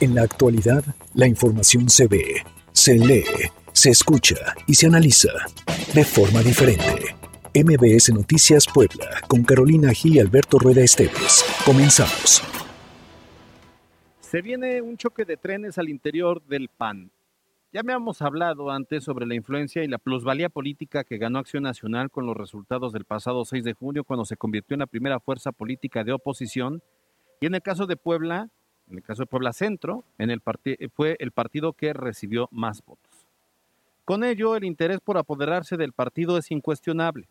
En la actualidad, la información se ve, se lee, se escucha y se analiza de forma diferente. MBS Noticias Puebla, con Carolina Gil y Alberto Rueda Esteves. Comenzamos. Se viene un choque de trenes al interior del PAN. Ya me hemos hablado antes sobre la influencia y la plusvalía política que ganó Acción Nacional con los resultados del pasado 6 de junio cuando se convirtió en la primera fuerza política de oposición. Y en el caso de Puebla, en el caso de Puebla Centro, en el fue el partido que recibió más votos. Con ello, el interés por apoderarse del partido es incuestionable.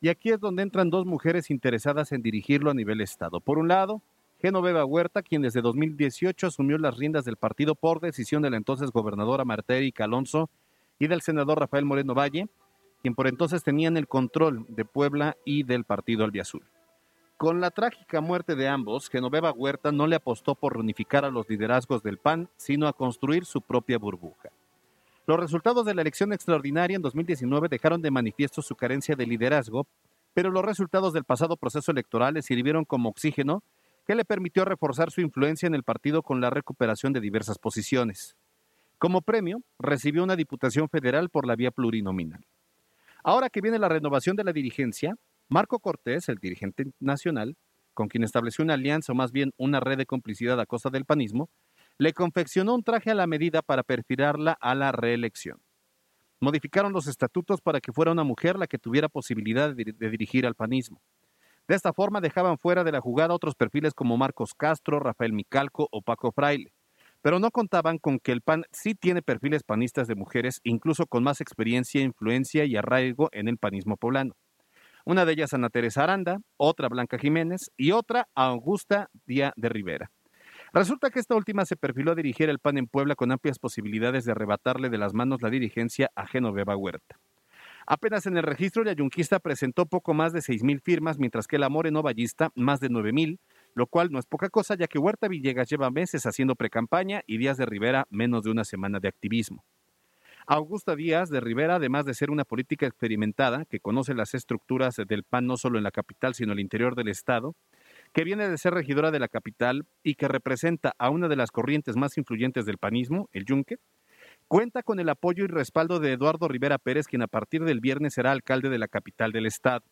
Y aquí es donde entran dos mujeres interesadas en dirigirlo a nivel Estado. Por un lado, Genoveva Huerta, quien desde 2018 asumió las riendas del partido por decisión de la entonces gobernadora Marta Erika Alonso y del senador Rafael Moreno Valle, quien por entonces tenían el control de Puebla y del partido Albiazul. Con la trágica muerte de ambos, Genoveva Huerta no le apostó por reunificar a los liderazgos del PAN, sino a construir su propia burbuja. Los resultados de la elección extraordinaria en 2019 dejaron de manifiesto su carencia de liderazgo, pero los resultados del pasado proceso electoral le sirvieron como oxígeno que le permitió reforzar su influencia en el partido con la recuperación de diversas posiciones. Como premio, recibió una diputación federal por la vía plurinominal. Ahora que viene la renovación de la dirigencia, Marco Cortés, el dirigente nacional, con quien estableció una alianza o más bien una red de complicidad a costa del panismo, le confeccionó un traje a la medida para perfilarla a la reelección. Modificaron los estatutos para que fuera una mujer la que tuviera posibilidad de, dirigir al panismo. De esta forma dejaban fuera de la jugada otros perfiles como Marcos Castro, Rafael Micalco o Paco Fraile, pero no contaban con que el PAN sí tiene perfiles panistas de mujeres, incluso con más experiencia, influencia y arraigo en el panismo poblano. Una de ellas Ana Teresa Aranda, otra Blanca Jiménez y otra Augusta Díaz de Rivera. Resulta que esta última se perfiló a dirigir el PAN en Puebla con amplias posibilidades de arrebatarle de las manos la dirigencia a Genoveva Huerta. Apenas en el registro, la Yunquista presentó poco más de 6.000 firmas, mientras que la Moreno Ballista más de 9.000, lo cual no es poca cosa, ya que Huerta Villegas lleva meses haciendo precampaña y Díaz de Rivera menos de una semana de activismo. Augusta Díaz de Rivera, además de ser una política experimentada que conoce las estructuras del PAN no solo en la capital, sino en el interior del Estado, que viene de ser regidora de la capital y que representa a una de las corrientes más influyentes del panismo, el Yunque, cuenta con el apoyo y respaldo de Eduardo Rivera Pérez, quien a partir del viernes será alcalde de la capital del estado.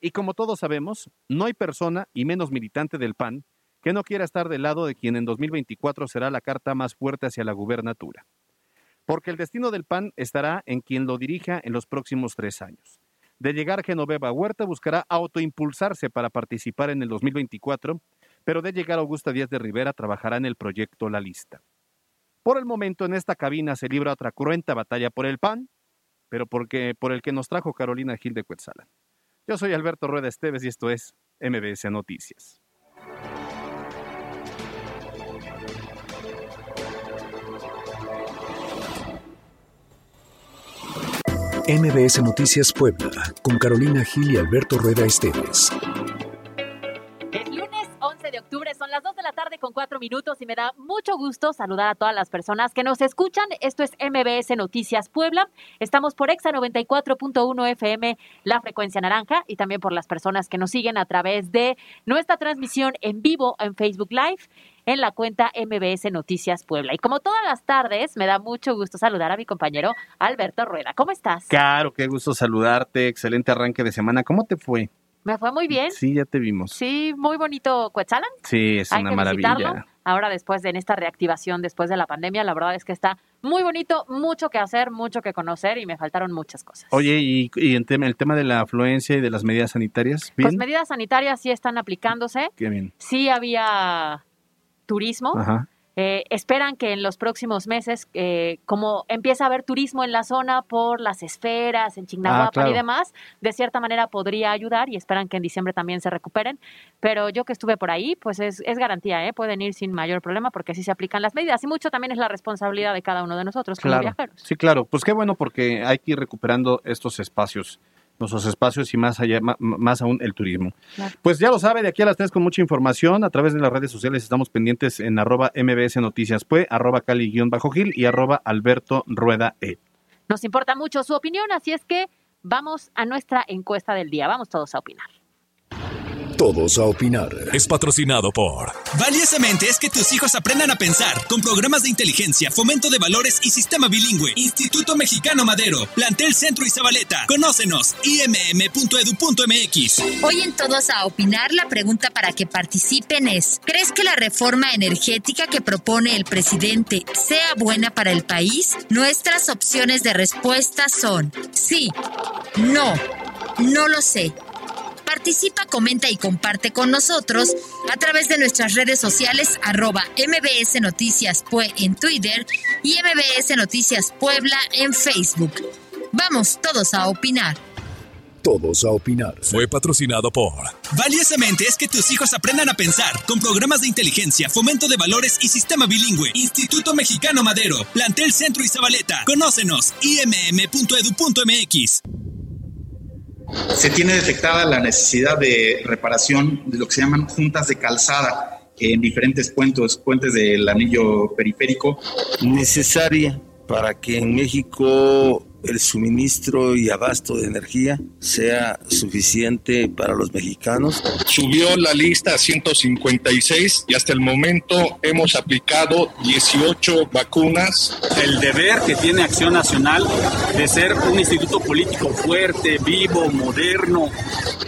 Y como todos sabemos, no hay persona, y menos militante del PAN, que no quiera estar del lado de quien en 2024 será la carta más fuerte hacia la gubernatura. Porque el destino del PAN estará en quien lo dirija en los próximos tres años. De llegar Genoveva Huerta buscará autoimpulsarse para participar en el 2024, pero de llegar Augusta Díaz de Rivera trabajará en el proyecto La Lista. Por el momento en esta cabina se libra otra cruenta batalla por el pan, pero porque, por el que nos trajo Carolina Gil de Cuetzala. Yo soy Alberto Rueda Esteves y esto es MBS Noticias. MBS Noticias Puebla, con Carolina Gil y Alberto Rueda Esteves minutos y me da mucho gusto saludar a todas las personas que nos escuchan. Esto es MBS Noticias Puebla. Estamos por Exa 94.1 FM, la frecuencia naranja, y también por las personas que nos siguen a través de nuestra transmisión en vivo en Facebook Live en la cuenta MBS Noticias Puebla. Y como todas las tardes, me da mucho gusto saludar a mi compañero Alberto Rueda. ¿Cómo estás? Claro, qué gusto saludarte. Excelente arranque de semana. ¿Cómo te fue? Me fue muy bien. Sí, ya te vimos. Sí, muy bonito Cuetzalan. Sí, es una maravilla. Ahora después de en esta reactivación después de la pandemia, la verdad es que está muy bonito, mucho que hacer, mucho que conocer y me faltaron muchas cosas. Oye, y, y en tema, el tema de la afluencia y de las medidas sanitarias, ¿bien? Pues medidas sanitarias sí están aplicándose. Qué bien. Sí había turismo. Ajá. Eh, esperan que en los próximos meses, eh, como empieza a haber turismo en la zona por las esferas, en Chignahuapan ah, y demás, de cierta manera podría ayudar y esperan que en diciembre también se recuperen. Pero yo que estuve por ahí, pues es, es garantía, ¿eh? pueden ir sin mayor problema porque así se aplican las medidas y mucho también es la responsabilidad de cada uno de nosotros como viajeros. Sí, claro, pues qué bueno porque hay que ir recuperando estos espacios nuestros espacios y más allá, más aún el turismo. Pues ya lo sabe, de aquí a las tres con mucha información, a través de las redes sociales estamos pendientes en arroba mbs noticias pues, arroba cali-gil y arroba alberto rueda e. Nos importa mucho su opinión, así es que vamos a nuestra encuesta del día, vamos todos a opinar. Todos a opinar. Es patrocinado por. Valiosamente es que tus hijos aprendan a pensar con programas de inteligencia, fomento de valores y sistema bilingüe. Instituto Mexicano Madero, Plantel Centro y Zabaleta. Conócenos, imm.edu.mx. Hoy en Todos a opinar, la pregunta para que participen es: ¿Crees que la reforma energética que propone el presidente sea buena para el país? Nuestras opciones de respuesta son: sí, no, no lo sé Participa, comenta y comparte con nosotros a través de nuestras redes sociales arroba MBS Noticias Pue en Twitter y MBS Noticias Puebla en Facebook. Vamos todos a opinar. Todos a opinar. Fue patrocinado por. Valiosamente es que tus hijos aprendan a pensar con programas de inteligencia, fomento de valores y sistema bilingüe. Instituto Mexicano Madero, Plantel Centro y Zabaleta. Conócenos, imm.edu.mx se tiene detectada la necesidad de reparación de lo que se llaman juntas de calzada en diferentes puentes, puentes del anillo periférico. Necesaria para que en México el suministro y abasto de energía sea suficiente para los mexicanos. Subió la lista a 156 y hasta el momento hemos aplicado 18 vacunas. El deber que tiene Acción Nacional de ser un instituto político fuerte, vivo, moderno.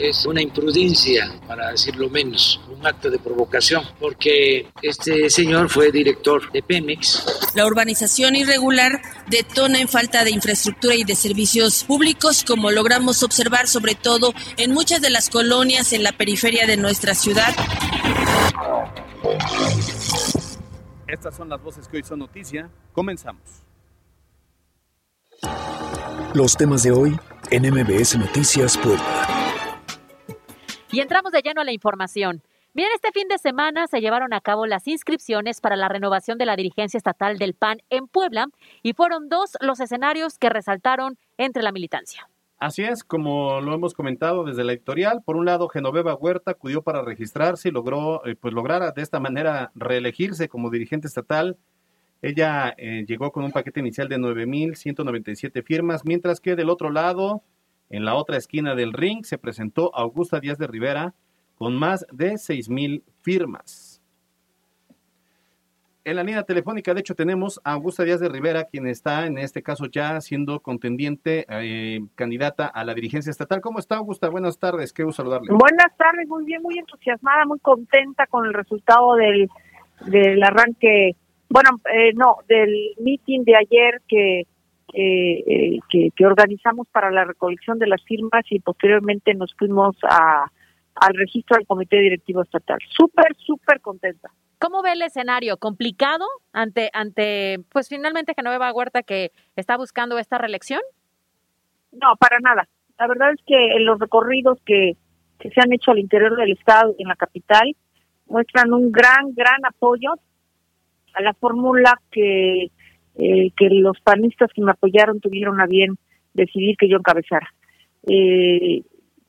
Es una imprudencia, para decirlo menos, un acto de provocación, porque este señor fue director de Pemex. La urbanización irregular detona en falta de infraestructura y de servicios públicos, como logramos observar sobre todo en muchas de las colonias en la periferia de nuestra ciudad. Estas son las voces que hoy son noticia. Comenzamos. Los temas de hoy en MBS Noticias Puebla. Y entramos de lleno a la información. Bien, este fin de semana se llevaron a cabo las inscripciones para la renovación de la dirigencia estatal del PAN en Puebla y fueron dos los escenarios que resaltaron entre la militancia. Así es, como lo hemos comentado desde la editorial, por un lado Genoveva Huerta acudió para registrarse y logró, eh, pues lograr de esta manera reelegirse como dirigente estatal. Ella eh, llegó con un paquete inicial de 9.197 firmas, mientras que del otro lado, en la otra esquina del ring, se presentó Augusta Díaz de Rivera, con más de mil firmas. En la línea telefónica, de hecho, tenemos a Augusta Díaz de Rivera, quien está en este caso ya siendo contendiente, eh, candidata a la dirigencia estatal. ¿Cómo está, Augusta? Buenas tardes, qué gusto saludarle. Buenas tardes, muy bien, muy entusiasmada, muy contenta con el resultado del, del arranque, bueno, eh, no, del meeting de ayer que, eh, que, que organizamos para la recolección de las firmas y posteriormente nos fuimos a al registro del Comité Directivo Estatal. Súper, súper contenta. ¿Cómo ve el escenario? ¿Complicado ante, ante, pues finalmente Genoveva Huerta que está buscando esta reelección? No, para nada. La verdad es que en los recorridos que, que se han hecho al interior del Estado y en la capital muestran un gran, gran apoyo a la fórmula que, eh, que los panistas que me apoyaron tuvieron a bien decidir que yo encabezara. Eh,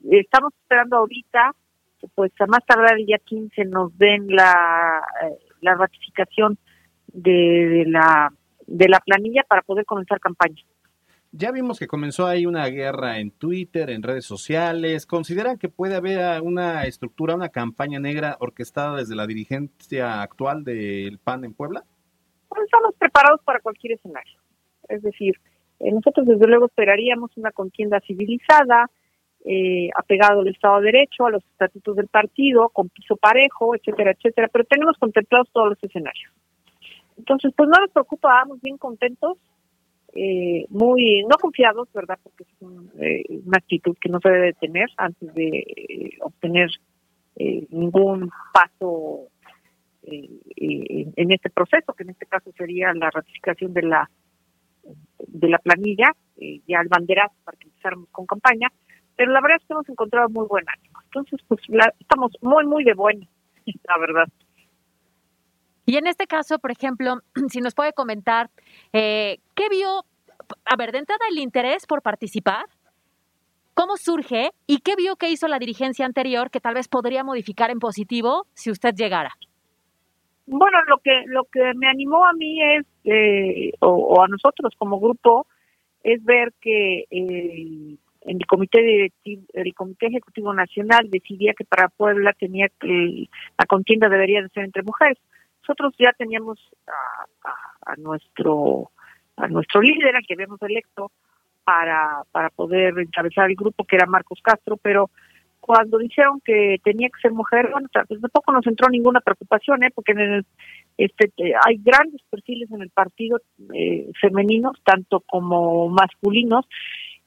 estamos esperando ahorita pues a más tardar el día 15 nos den la, eh, la ratificación de, la de la planilla para poder comenzar campaña. Ya vimos que comenzó ahí una guerra en Twitter, en redes sociales. ¿Consideran que puede haber una estructura, una campaña negra orquestada desde la dirigencia actual del PAN en Puebla? Pues estamos preparados para cualquier escenario. Es decir, eh, nosotros desde luego esperaríamos una contienda civilizada, eh, apegado al Estado de Derecho, a los estatutos del partido, con piso parejo, etcétera, etcétera, pero tenemos contemplados todos los escenarios. Entonces, pues no nos preocupa, vamos bien contentos, eh, muy, no confiados, ¿verdad? Porque es eh, una actitud que no se debe tener antes de eh, obtener ningún paso en este proceso, que en este caso sería la ratificación de la de la planilla, ya el banderazo para que empezáramos con campaña, pero la verdad es que hemos encontrado muy buen ánimo. Entonces, pues estamos muy, muy de buena, la verdad. Y en este caso, por ejemplo, si nos puede comentar, eh, ¿qué vio, a ver, de entrada el interés por participar? ¿Cómo surge y qué vio que hizo la dirigencia anterior que tal vez podría modificar en positivo si usted llegara? Bueno, lo que lo que me animó a mí es, eh, o, a nosotros como grupo, es ver que eh, en el comité directivo, el comité ejecutivo nacional decidía que para Puebla tenía que la contienda debería de ser entre mujeres. Nosotros ya teníamos a, nuestro a nuestro líder, al que habíamos electo para para poder encabezar el grupo, que era Marcos Castro, pero cuando dijeron que tenía que ser mujer, bueno, pues tampoco nos entró ninguna preocupación, ¿eh? porque en el, este, hay grandes perfiles en el partido eh, femeninos, tanto como masculinos,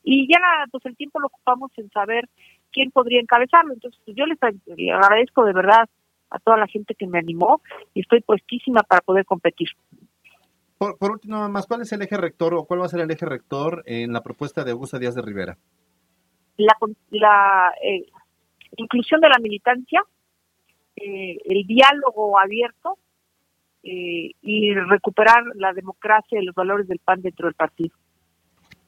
y ya pues el tiempo lo ocupamos en saber quién podría encabezarlo. Entonces, pues, yo les agradezco de verdad a toda la gente que me animó y estoy puestísima para poder competir. Por, por último, más, ¿cuál es el eje rector o cuál va a ser el eje rector en la propuesta de Augusta Díaz de Rivera? La, la eh, inclusión de la militancia, eh, el diálogo abierto eh, y recuperar la democracia y los valores del PAN dentro del partido.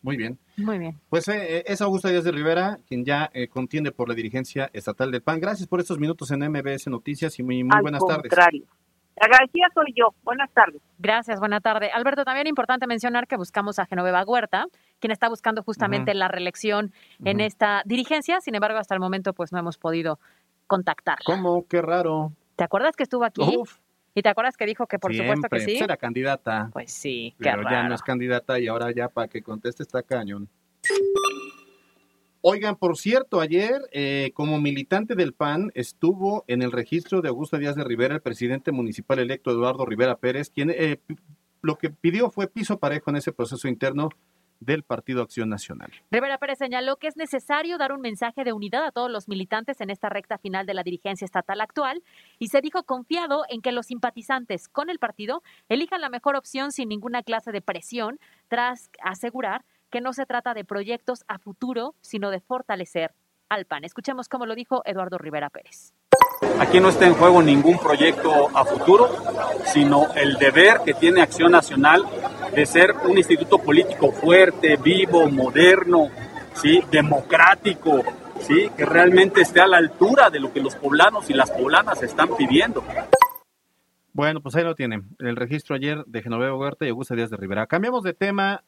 Muy bien. Muy bien. Pues eh, es Augusta Díaz de Rivera, quien ya contiende por la dirigencia estatal del PAN. Gracias por estos minutos en MBS Noticias y muy, muy buenas contrario. tardes. Agradecida soy yo. Buenas tardes. Gracias, buena tarde. Alberto, también importante mencionar que buscamos a Genoveva Huerta, quien está buscando justamente la reelección en esta dirigencia. Sin embargo, hasta el momento, pues no hemos podido contactarla. ¿Cómo? Qué raro. ¿Te acuerdas que estuvo aquí? ¿Y te acuerdas que dijo que por supuesto que sí? Pues era candidata. Pues sí, qué Pero ya no es candidata y ahora ya para que conteste está cañón. Oigan, por cierto, ayer, eh, como militante del PAN, estuvo en el registro de Augusto Díaz de Rivera, el presidente municipal electo Eduardo Rivera Pérez, quien eh, lo que pidió fue piso parejo en ese proceso interno del Partido Acción Nacional. Rivera Pérez señaló que es necesario dar un mensaje de unidad a todos los militantes en esta recta final de la dirigencia estatal actual y se dijo confiado en que los simpatizantes con el partido elijan la mejor opción sin ninguna clase de presión, tras asegurar que no se trata de proyectos a futuro, sino de fortalecer al PAN. Escuchemos cómo lo dijo Eduardo Rivera Pérez. Aquí no está en juego ningún proyecto a futuro, sino el deber que tiene Acción Nacional de ser un instituto político fuerte, vivo, moderno, ¿sí? democrático, ¿sí? que realmente esté a la altura de lo que los poblanos y las poblanas están pidiendo. Bueno, pues ahí lo tienen. El registro ayer de Genoveva Huerta y Augusta Díaz de Rivera. Cambiamos de tema.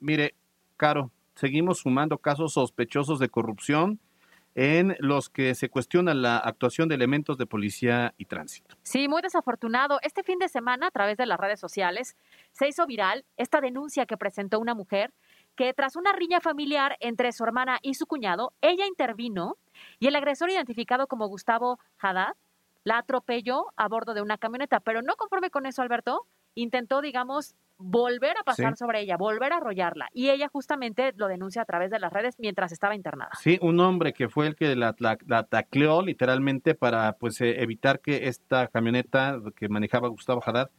Mire, Caro, seguimos sumando casos sospechosos de corrupción en los que se cuestiona la actuación de elementos de policía y tránsito. Sí, muy desafortunado. Este fin de semana, a través de las redes sociales, se hizo viral esta denuncia que presentó una mujer que tras una riña familiar entre su hermana y su cuñado, ella intervino y el agresor identificado como Gustavo Haddad la atropelló a bordo de una camioneta. Pero no conforme con eso, Alberto, intentó, digamos, volver a pasar sobre ella, volver a arrollarla. Y ella justamente lo denuncia a través de las redes mientras estaba internada. Sí, un hombre que fue el que la, la, tacleó literalmente para pues eh, evitar que esta camioneta que manejaba Gustavo Haddad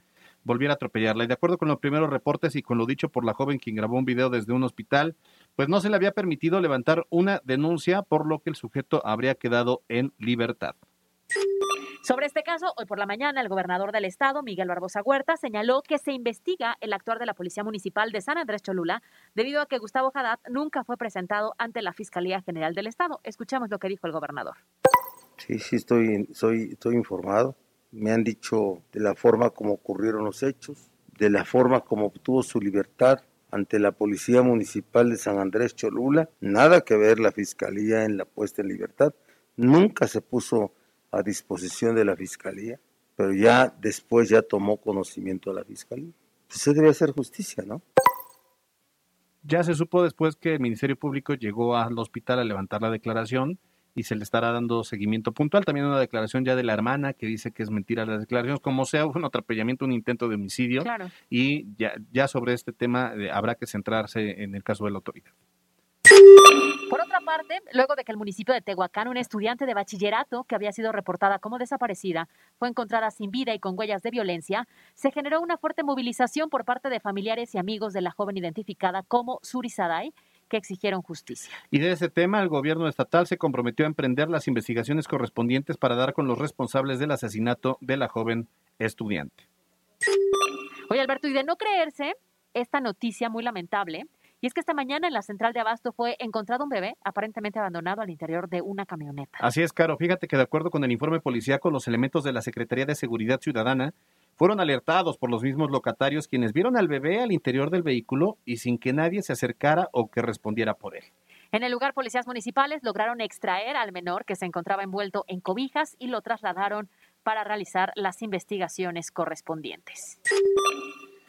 volviera a atropellarla. Y de acuerdo con los primeros reportes y con lo dicho por la joven quien grabó un video desde un hospital, pues no se le había permitido levantar una denuncia, por lo que el sujeto habría quedado en libertad. Sobre este caso, hoy por la mañana, el gobernador del estado, Miguel Barbosa Huerta, señaló que se investiga el actuar de la Policía Municipal de San Andrés Cholula debido a que Gustavo Haddad nunca fue presentado ante la Fiscalía General del Estado. Escuchamos lo que dijo el gobernador. Sí, sí, estoy, soy, estoy informado. Me han dicho de la forma como ocurrieron los hechos, de la forma como obtuvo su libertad ante la Policía Municipal de San Andrés Cholula. Nada que ver la Fiscalía en la puesta en libertad. Nunca se puso a disposición de la Fiscalía, pero ya después ya tomó conocimiento de la Fiscalía. Pues se debe hacer justicia, ¿no? Ya se supo después que el Ministerio Público llegó al hospital a levantar la declaración y se le estará dando seguimiento puntual. También una declaración ya de la hermana que dice que es mentira las declaraciones, como sea un atropellamiento, un intento de homicidio. Y ya, ya sobre este tema eh, habrá que centrarse en el caso de la autoridad. Por otra parte, luego de que el municipio de Tehuacán, una estudiante de bachillerato que había sido reportada como desaparecida, fue encontrada sin vida y con huellas de violencia, se generó una fuerte movilización por parte de familiares y amigos de la joven identificada como Suri que exigieron justicia. Y de ese tema, el gobierno estatal se comprometió a emprender las investigaciones correspondientes para dar con los responsables del asesinato de la joven estudiante. Oye, Alberto, y de no creerse esta noticia muy lamentable, y es que esta mañana en la central de Abasto fue encontrado un bebé aparentemente abandonado al interior de una camioneta. Así es, Caro. Fíjate que de acuerdo con el informe policíaco, los elementos de la Secretaría de Seguridad Ciudadana fueron alertados por los mismos locatarios quienes vieron al bebé al interior del vehículo y sin que nadie se acercara o que respondiera por él. En el lugar, policías municipales lograron extraer al menor que se encontraba envuelto en cobijas y lo trasladaron para realizar las investigaciones correspondientes.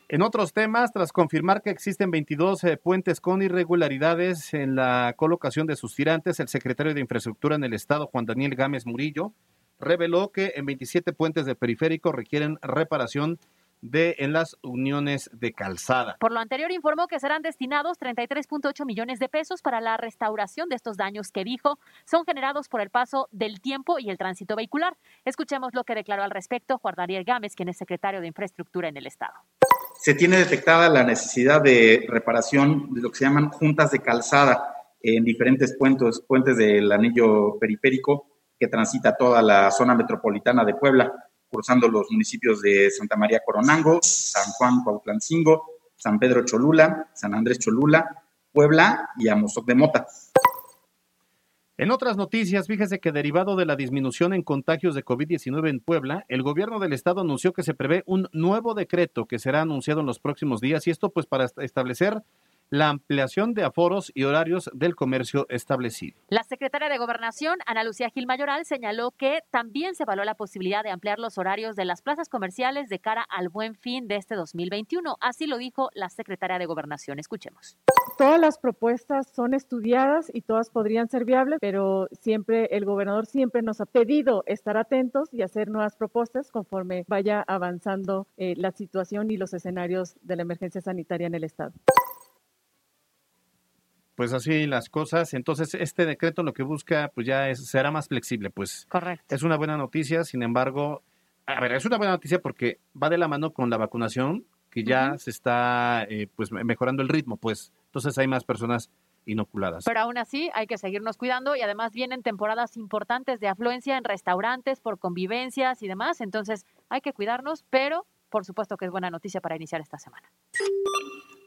En otros temas, tras confirmar que existen 22 eh, puentes con irregularidades en la colocación de sus tirantes, el secretario de Infraestructura en el Estado, Juan Daniel Gámez Murillo, reveló que en 27 puentes de periférico requieren reparación de en las uniones de calzada. Por lo anterior informó que serán destinados 33.8 millones de pesos para la restauración de estos daños que dijo son generados por el paso del tiempo y el tránsito vehicular. Escuchemos lo que declaró al respecto Juan Daniel Gámez, quien es secretario de Infraestructura en el Estado. Se tiene detectada la necesidad de reparación de lo que se llaman juntas de calzada en diferentes puentes, puentes del anillo periférico que transita toda la zona metropolitana de Puebla cruzando los municipios de Santa María Coronango, San Juan Cuautlancingo, San Pedro Cholula, San Andrés Cholula, Puebla y Amozoc de Mota. En otras noticias, fíjese que derivado de la disminución en contagios de COVID-19 en Puebla, el gobierno del estado anunció que se prevé un nuevo decreto que será anunciado en los próximos días y esto pues para establecer la ampliación de aforos y horarios del comercio establecido. La secretaria de Gobernación, Ana Lucía Gil Mayoral, señaló que también se evaluó la posibilidad de ampliar los horarios de las plazas comerciales de cara al buen fin de este 2021. Así lo dijo la secretaria de Gobernación. Escuchemos. Todas las propuestas son estudiadas y todas podrían ser viables, pero siempre el gobernador siempre nos ha pedido estar atentos y hacer nuevas propuestas conforme vaya avanzando eh, la situación y los escenarios de la emergencia sanitaria en el Estado pues así las cosas. Entonces, este decreto lo que busca, pues ya es, será más flexible, pues. Correcto. Es una buena noticia, sin embargo, a ver, es una buena noticia porque va de la mano con la vacunación, que ya se está, eh, pues, mejorando el ritmo, pues. Entonces hay más personas inoculadas. Pero aún así hay que seguirnos cuidando y además vienen temporadas importantes de afluencia en restaurantes por convivencias y demás, entonces hay que cuidarnos, pero por supuesto que es buena noticia para iniciar esta semana.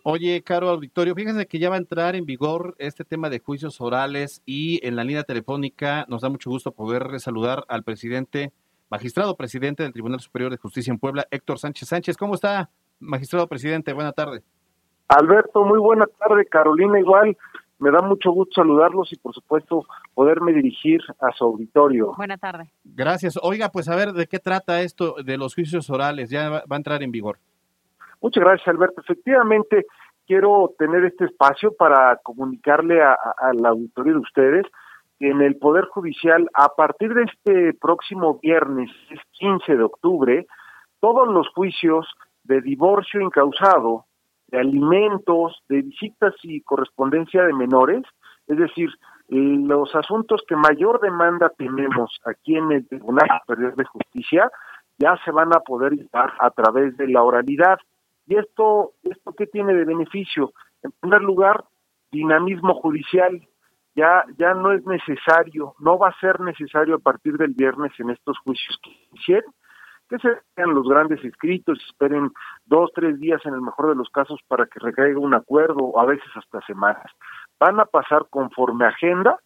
Oye, caro auditorio, fíjense que ya va a entrar en vigor este tema de juicios orales y en la línea telefónica nos da mucho gusto poder saludar al presidente, magistrado presidente del Tribunal Superior de Justicia en Puebla, Héctor Sánchez Sánchez. ¿Cómo está, magistrado presidente? Buena tarde. Alberto, muy buena tarde. Carolina, igual. Me da mucho gusto saludarlos y, por supuesto, poderme dirigir a su auditorio. Buena tarde. Gracias. Oiga, pues a ver, ¿de qué trata esto de los juicios orales? Ya va a entrar en vigor. Muchas gracias, Alberto. Efectivamente, quiero tener este espacio para comunicarle al auditorio de ustedes que en el Poder Judicial, a partir de este próximo viernes, 15 de octubre, todos los juicios de divorcio incausado, de alimentos, de visitas y correspondencia de menores, es decir, los asuntos que mayor demanda tenemos aquí en el Tribunal Superior de Justicia, ya se van a poder llevar a través de la oralidad. ¿Y esto, esto qué tiene de beneficio? En primer lugar, dinamismo judicial. Ya, ya no es necesario, no va a ser necesario a partir del viernes en estos juicios que hicieron, que se vean los grandes escritos, esperen dos, tres días en el mejor de los casos para que recaiga un acuerdo, a veces hasta semanas. Van a pasar conforme agenda,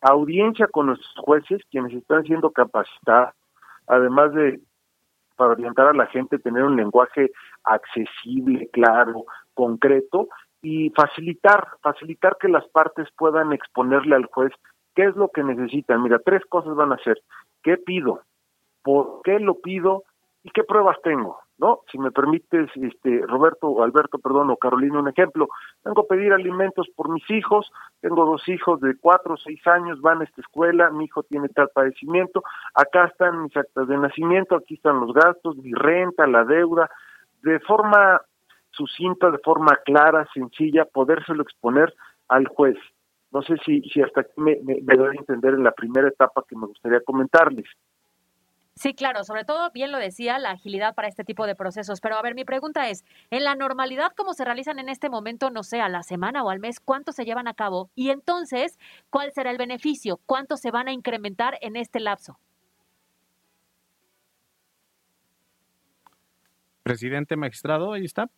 audiencia con los jueces, quienes están siendo capacitados, además de para orientar a la gente, tener un lenguaje accesible, claro, concreto y facilitar, facilitar que las partes puedan exponerle al juez qué es lo que necesitan. Mira, tres cosas van a hacer. ¿Qué pido? ¿Por qué lo pido? ¿Y qué pruebas tengo? ¿No? Si me permites, este, Roberto, Alberto, perdón, o Carolina, un ejemplo, tengo que pedir alimentos por mis hijos, tengo dos hijos de cuatro o seis años, van a esta escuela, mi hijo tiene tal padecimiento, acá están mis actas de nacimiento, aquí están los gastos, mi renta, la deuda, de forma sucinta, de forma clara, sencilla, podérselo exponer al juez. No sé si, si hasta aquí me, me, me doy a entender en la primera etapa que me gustaría comentarles. Sí, claro, sobre todo, bien lo decía, la agilidad para este tipo de procesos. Pero a ver, mi pregunta es, en la normalidad, ¿cómo se realizan en este momento, no sé, a la semana o al mes, cuántos se llevan a cabo? Y entonces, ¿cuál será el beneficio? ¿Cuántos se van a incrementar en este lapso? Presidente magistrado, ahí está.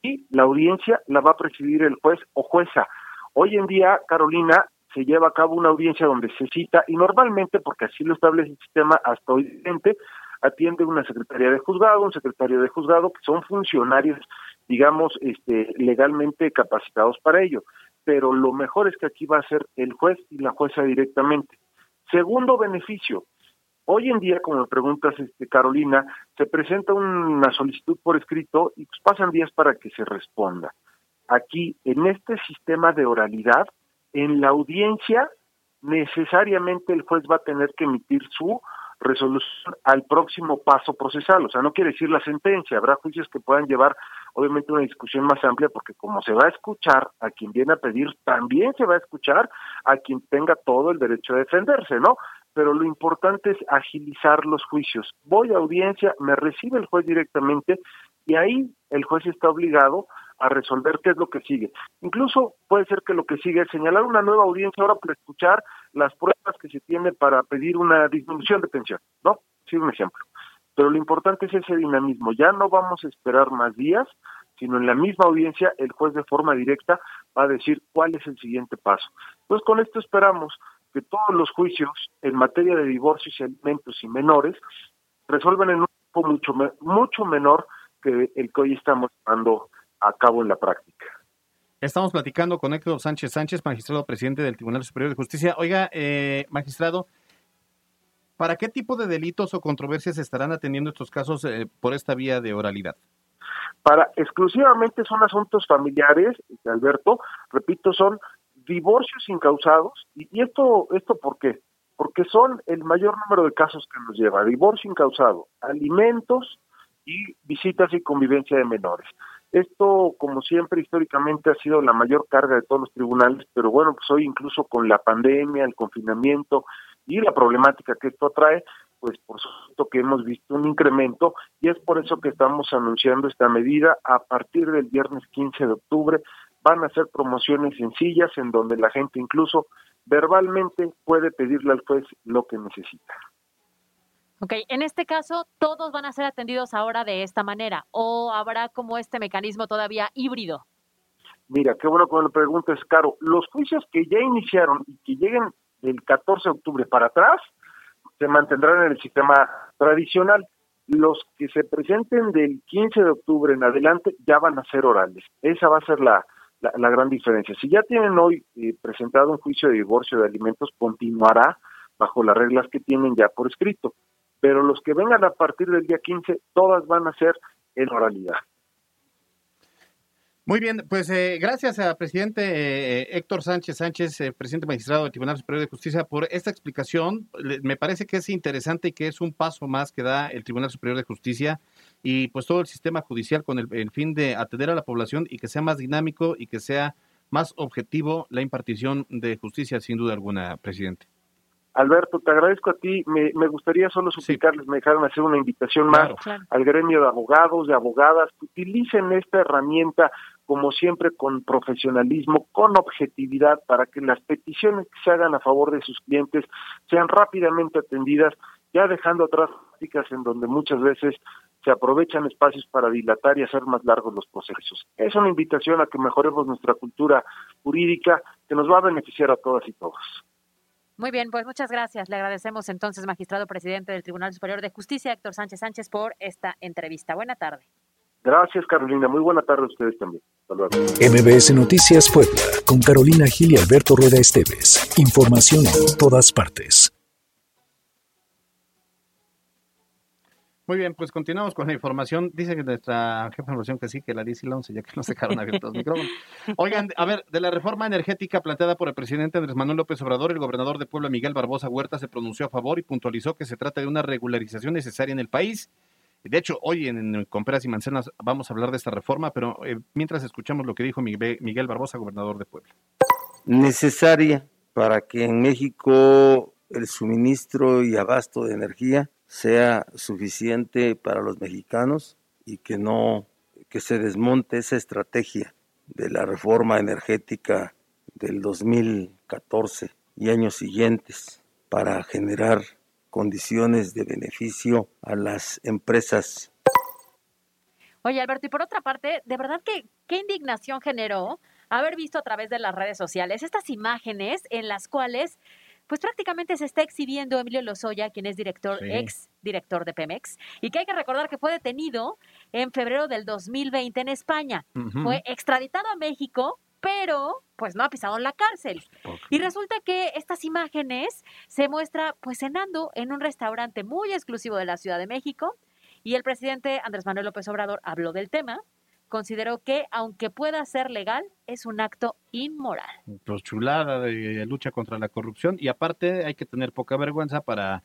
Y la audiencia la va a presidir el juez o jueza. Hoy en día, Carolina, se lleva a cabo una audiencia donde se cita y normalmente, porque así lo establece el sistema hasta hoy atiende una secretaría de juzgado, un secretario de juzgado, que son funcionarios, digamos, este, legalmente capacitados para ello. pero lo mejor es que aquí va a ser el juez y la jueza directamente. Segundo beneficio, hoy en día, como me preguntas, este, Carolina, se presenta una solicitud por escrito y pues pasan días para que se responda. Aquí, en este sistema de oralidad, en la audiencia, necesariamente el juez va a tener que emitir su resolución al próximo paso procesal. O sea, no quiere decir la sentencia. Habrá juicios que puedan llevar, obviamente, una discusión más amplia, porque como se va a escuchar a quien viene a pedir, también se va a escuchar a quien tenga todo el derecho a defenderse, ¿no? Pero lo importante es agilizar los juicios. Voy a audiencia, me recibe el juez directamente y ahí el juez está obligado a resolver qué es lo que sigue. Incluso puede ser que lo que sigue es señalar una nueva audiencia ahora para escuchar las pruebas que se tiene para pedir una disminución de pensión, ¿no? Sí, un ejemplo. Pero lo importante es ese dinamismo. Ya no vamos a esperar más días, sino en la misma audiencia el juez de forma directa va a decir cuál es el siguiente paso. Entonces, con esto esperamos que todos los juicios en materia de divorcios y alimentos y menores resuelvan en un tiempo mucho, mucho menor que el que hoy estamos dando a cabo en la práctica. Estamos platicando con Héctor Sánchez Sánchez, magistrado presidente del Tribunal Superior de Justicia. Oiga, eh, magistrado, ¿para qué tipo de delitos o controversias estarán atendiendo estos casos eh, por esta vía de oralidad? Para exclusivamente son asuntos familiares, Alberto, repito, son divorcios incausados. ¿Y, y esto, esto por qué? Porque son el mayor número de casos que nos lleva. Divorcio incausado, alimentos y visitas y convivencia de menores. Esto, como siempre, históricamente ha sido la mayor carga de todos los tribunales, pero bueno, pues hoy incluso con la pandemia, el confinamiento y la problemática que esto atrae, pues por supuesto que hemos visto un incremento y es por eso que estamos anunciando esta medida. A partir del viernes 15 de octubre van a ser promociones sencillas en donde la gente incluso verbalmente puede pedirle al juez lo que necesita. Ok, en este caso, ¿todos van a ser atendidos ahora de esta manera o habrá como este mecanismo todavía híbrido? Mira, qué bueno que me lo preguntes, Caro. Los juicios que ya iniciaron y que lleguen del 14 de octubre para atrás se mantendrán en el sistema tradicional. Los que se presenten del 15 de octubre en adelante ya van a ser orales. Esa va a ser la, la, gran diferencia. Si ya tienen hoy eh, presentado un juicio de divorcio de alimentos, continuará bajo las reglas que tienen ya por escrito pero los que vengan a partir del día 15, todas van a ser en oralidad. Muy bien, pues eh, gracias a presidente eh, Héctor Sánchez Sánchez, eh, presidente magistrado del Tribunal Superior de Justicia, por esta explicación. me parece que es interesante y que es un paso más que da el Tribunal Superior de Justicia y pues todo el sistema judicial con el fin de atender a la población y que sea más dinámico y que sea más objetivo la impartición de justicia, sin duda alguna, presidente. Alberto, te agradezco a ti. Me, gustaría solo suplicarles, me dejaron hacer una invitación más al gremio de abogados, de abogadas, que utilicen esta herramienta como siempre con profesionalismo, con objetividad, para que las peticiones que se hagan a favor de sus clientes sean rápidamente atendidas, ya dejando atrás prácticas en donde muchas veces se aprovechan espacios para dilatar y hacer más largos los procesos. Es una invitación a que mejoremos nuestra cultura jurídica que nos va a beneficiar a todas y todos. Muy bien, pues muchas gracias. Le agradecemos entonces, magistrado presidente del Tribunal Superior de Justicia, Héctor Sánchez Sánchez, por esta entrevista. Buena tarde. Gracias, Carolina. Muy buena tarde a ustedes también. Hasta luego. MBS Noticias Puebla, con Carolina Gil y Alberto Rueda Esteves. Información en todas partes. Muy bien, pues continuamos con la información. Dice que nuestra jefa de información que sí, que la 10 y la 11, ya que nos dejaron abiertos los micrófonos. Oigan, a ver, de la reforma energética planteada por el presidente Andrés Manuel López Obrador, el gobernador de Puebla, Miguel Barbosa Huerta, se pronunció a favor y puntualizó que se trata de una regularización necesaria en el país. De hecho, hoy en, Con Peras y Manzanas vamos a hablar de esta reforma, pero eh, mientras escuchamos lo que dijo Miguel Barbosa, gobernador de Puebla. Necesaria para que en México el suministro y abasto de energía sea suficiente para los mexicanos y que no que se desmonte esa estrategia de la reforma energética del 2014 y años siguientes para generar condiciones de beneficio a las empresas. Oye, Alberto, y por otra parte, de verdad que qué indignación generó haber visto a través de las redes sociales estas imágenes en las cuales pues prácticamente se está exhibiendo Emilio Lozoya, quien es director, ex director de Pemex, y que hay que recordar que fue detenido en febrero del 2020 en España. Fue extraditado a México pero pues no ha pisado en la cárcel. Y resulta que estas imágenes se muestra pues cenando en un restaurante muy exclusivo de la Ciudad de México y el presidente Andrés Manuel López Obrador habló del tema, consideró que aunque pueda ser legal, es un acto inmoral. Pues chulada de lucha contra la corrupción y aparte hay que tener poca vergüenza para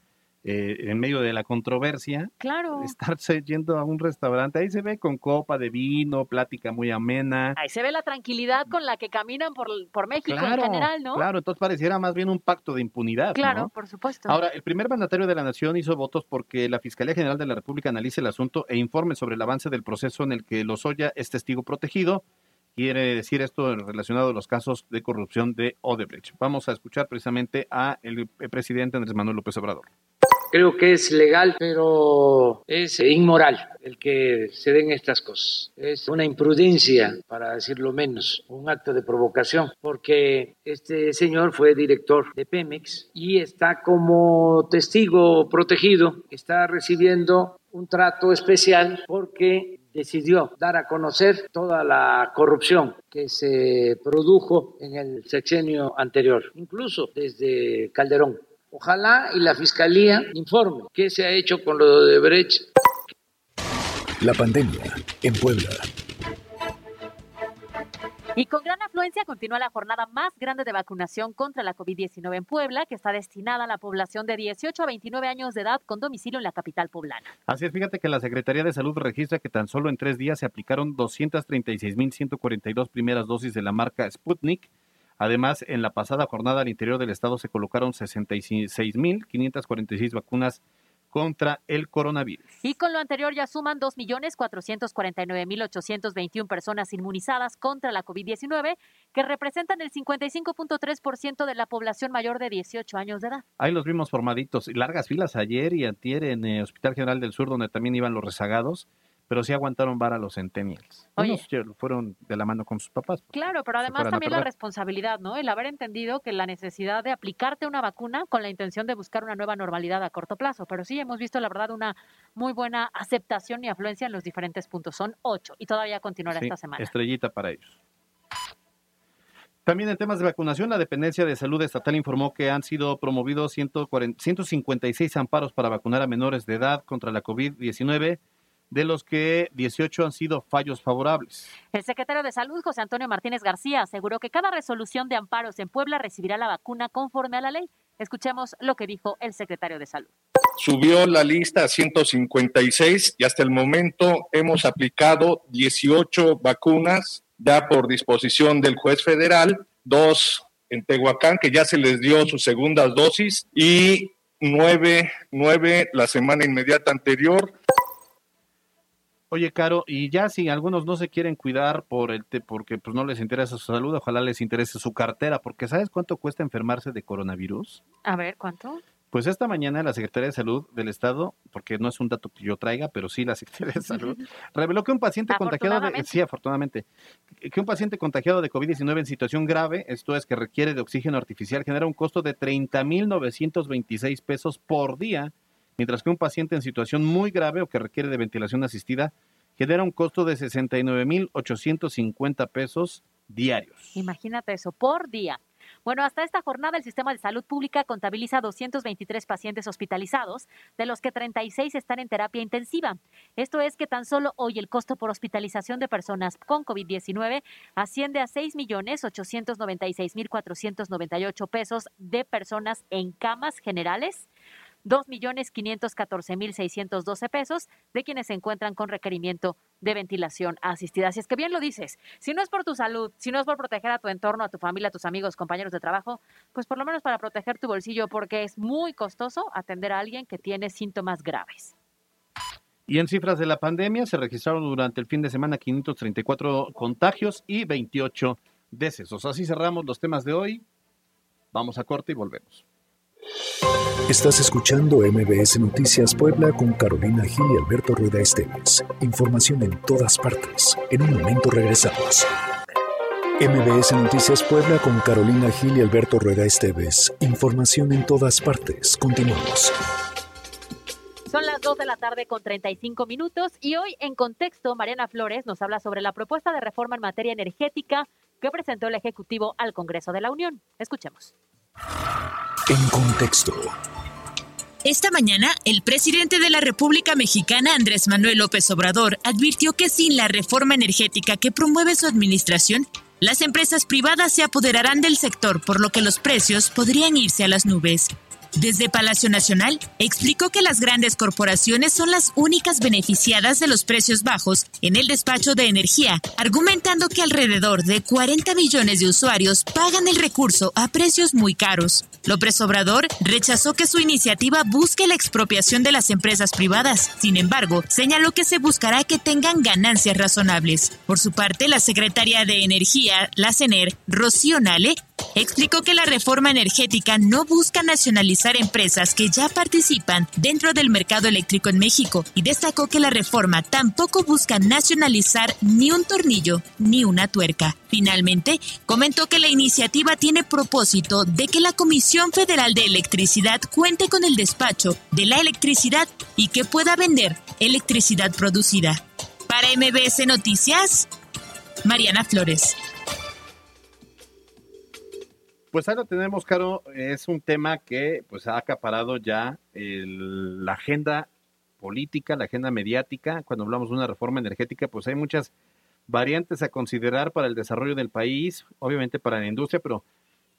eh, en medio de la controversia, claro. estarse yendo a un restaurante, ahí se ve con copa de vino, plática muy amena. Ahí se ve la tranquilidad con la que caminan por, por México en general, ¿no? Claro, entonces pareciera más bien un pacto de impunidad. Claro, por supuesto. Ahora, el primer mandatario de la Nación hizo votos porque la Fiscalía General de la República analice el asunto e informe sobre el avance del proceso en el que Lozoya es testigo protegido. Quiere decir esto relacionado a los casos de corrupción de Odebrecht. Vamos a escuchar precisamente a el presidente Andrés Manuel López Obrador creo que es legal, pero es inmoral el que se den estas cosas. Es una imprudencia, para decirlo menos, un acto de provocación, porque este señor fue director de Pemex y está como testigo protegido, está recibiendo un trato especial porque decidió dar a conocer toda la corrupción que se produjo en el sexenio anterior, incluso desde Calderón. Ojalá y la Fiscalía informe qué se ha hecho con lo de Brecht. La pandemia en Puebla. Y con gran afluencia continúa la jornada más grande de vacunación contra la COVID-19 en Puebla, que está destinada a la población de 18 a 29 años de edad con domicilio en la capital poblana. Así es, fíjate que la Secretaría de Salud registra que tan solo en tres días se aplicaron 236.142 primeras dosis de la marca Sputnik Además, en la pasada jornada al interior del estado se colocaron 66.546 vacunas contra el coronavirus. Y con lo anterior ya suman 2.449.821 personas inmunizadas contra la COVID-19, que representan el 55.3% de la población mayor de 18 años de edad. Ahí los vimos formaditos, largas filas ayer y antier en el Hospital General del Sur, donde también iban los rezagados pero sí aguantaron vara los centennials. Oye, fueron de la mano con sus papás. Claro, pero además también la responsabilidad, ¿no? El haber entendido que la necesidad de aplicarte una vacuna con la intención de buscar una nueva normalidad a corto plazo. Pero sí hemos visto, la verdad, una muy buena aceptación y afluencia en los diferentes puntos. Son ocho y todavía continuará esta semana. Estrellita para ellos. También en temas de vacunación, la Dependencia de Salud Estatal informó que han sido promovidos 156 amparos para vacunar a menores de edad contra la COVID-19 de los que 18 han sido fallos favorables. El secretario de Salud, José Antonio Martínez García, aseguró que cada resolución de amparos en Puebla recibirá la vacuna conforme a la ley. Escuchemos lo que dijo el secretario de Salud. Subió la lista a 156 y hasta el momento hemos aplicado 18 vacunas ya por disposición del juez federal, dos en Tehuacán, que ya se les dio sus segundas dosis, y nueve, nueve la semana inmediata anterior. Oye, Caro, y ya si algunos no se quieren cuidar por el te, porque pues no les interesa su salud, ojalá les interese su cartera, porque ¿sabes cuánto cuesta enfermarse de coronavirus? A ver, ¿cuánto? Pues esta mañana la Secretaría de Salud del Estado, porque no es un dato que yo traiga, pero sí la Secretaría de Salud, reveló que un paciente contagiado de, sí, afortunadamente, que un paciente contagiado de COVID-19 en situación grave, esto es que requiere de oxígeno artificial, genera un costo de 30.926 pesos por día mientras que un paciente en situación muy grave o que requiere de ventilación asistida genera un costo de 69.850 pesos diarios. Imagínate eso, por día. Bueno, hasta esta jornada el sistema de salud pública contabiliza 223 pacientes hospitalizados, de los que 36 están en terapia intensiva. Esto es que tan solo hoy el costo por hospitalización de personas con COVID-19 asciende a 6.896.498 pesos de personas en camas generales 2.514.612 pesos de quienes se encuentran con requerimiento de ventilación asistida. Así es que bien lo dices, si no es por tu salud, si no es por proteger a tu entorno, a tu familia, a tus amigos, compañeros de trabajo, pues por lo menos para proteger tu bolsillo, porque es muy costoso atender a alguien que tiene síntomas graves. Y en cifras de la pandemia se registraron durante el fin de semana 534 contagios y 28 decesos. Así cerramos los temas de hoy. Vamos a corte y volvemos. Estás escuchando MBS Noticias Puebla con Carolina Gil y Alberto Rueda Esteves. Información en todas partes. En un momento regresamos. MBS Noticias Puebla con Carolina Gil y Alberto Rueda Esteves. Información en todas partes. Continuamos. Son las 2 de la tarde con 35 minutos y hoy en contexto Mariana Flores nos habla sobre la propuesta de reforma en materia energética que presentó el Ejecutivo al Congreso de la Unión. Escuchemos. En contexto. Esta mañana, el presidente de la República Mexicana, Andrés Manuel López Obrador, advirtió que sin la reforma energética que promueve su administración, las empresas privadas se apoderarán del sector, por lo que los precios podrían irse a las nubes. Desde Palacio Nacional, explicó que las grandes corporaciones son las únicas beneficiadas de los precios bajos en el despacho de energía, argumentando que alrededor de 40 millones de usuarios pagan el recurso a precios muy caros. López Obrador rechazó que su iniciativa busque la expropiación de las empresas privadas. Sin embargo, señaló que se buscará que tengan ganancias razonables. Por su parte, la secretaria de Energía, la CENER, Rocío Nale, explicó que la reforma energética no busca nacionalizar empresas que ya participan dentro del mercado eléctrico en México y destacó que la reforma tampoco busca nacionalizar ni un tornillo ni una tuerca. Finalmente, comentó que la iniciativa tiene propósito de que la Comisión Federal de Electricidad cuente con el despacho de la electricidad y que pueda vender electricidad producida. Para MBS Noticias, Mariana Flores. Pues lo tenemos, Caro. Es un tema que pues ha acaparado ya el- la agenda política, la agenda mediática. Cuando hablamos de una reforma energética, pues hay muchas variantes a considerar para el desarrollo del país, obviamente para la industria, pero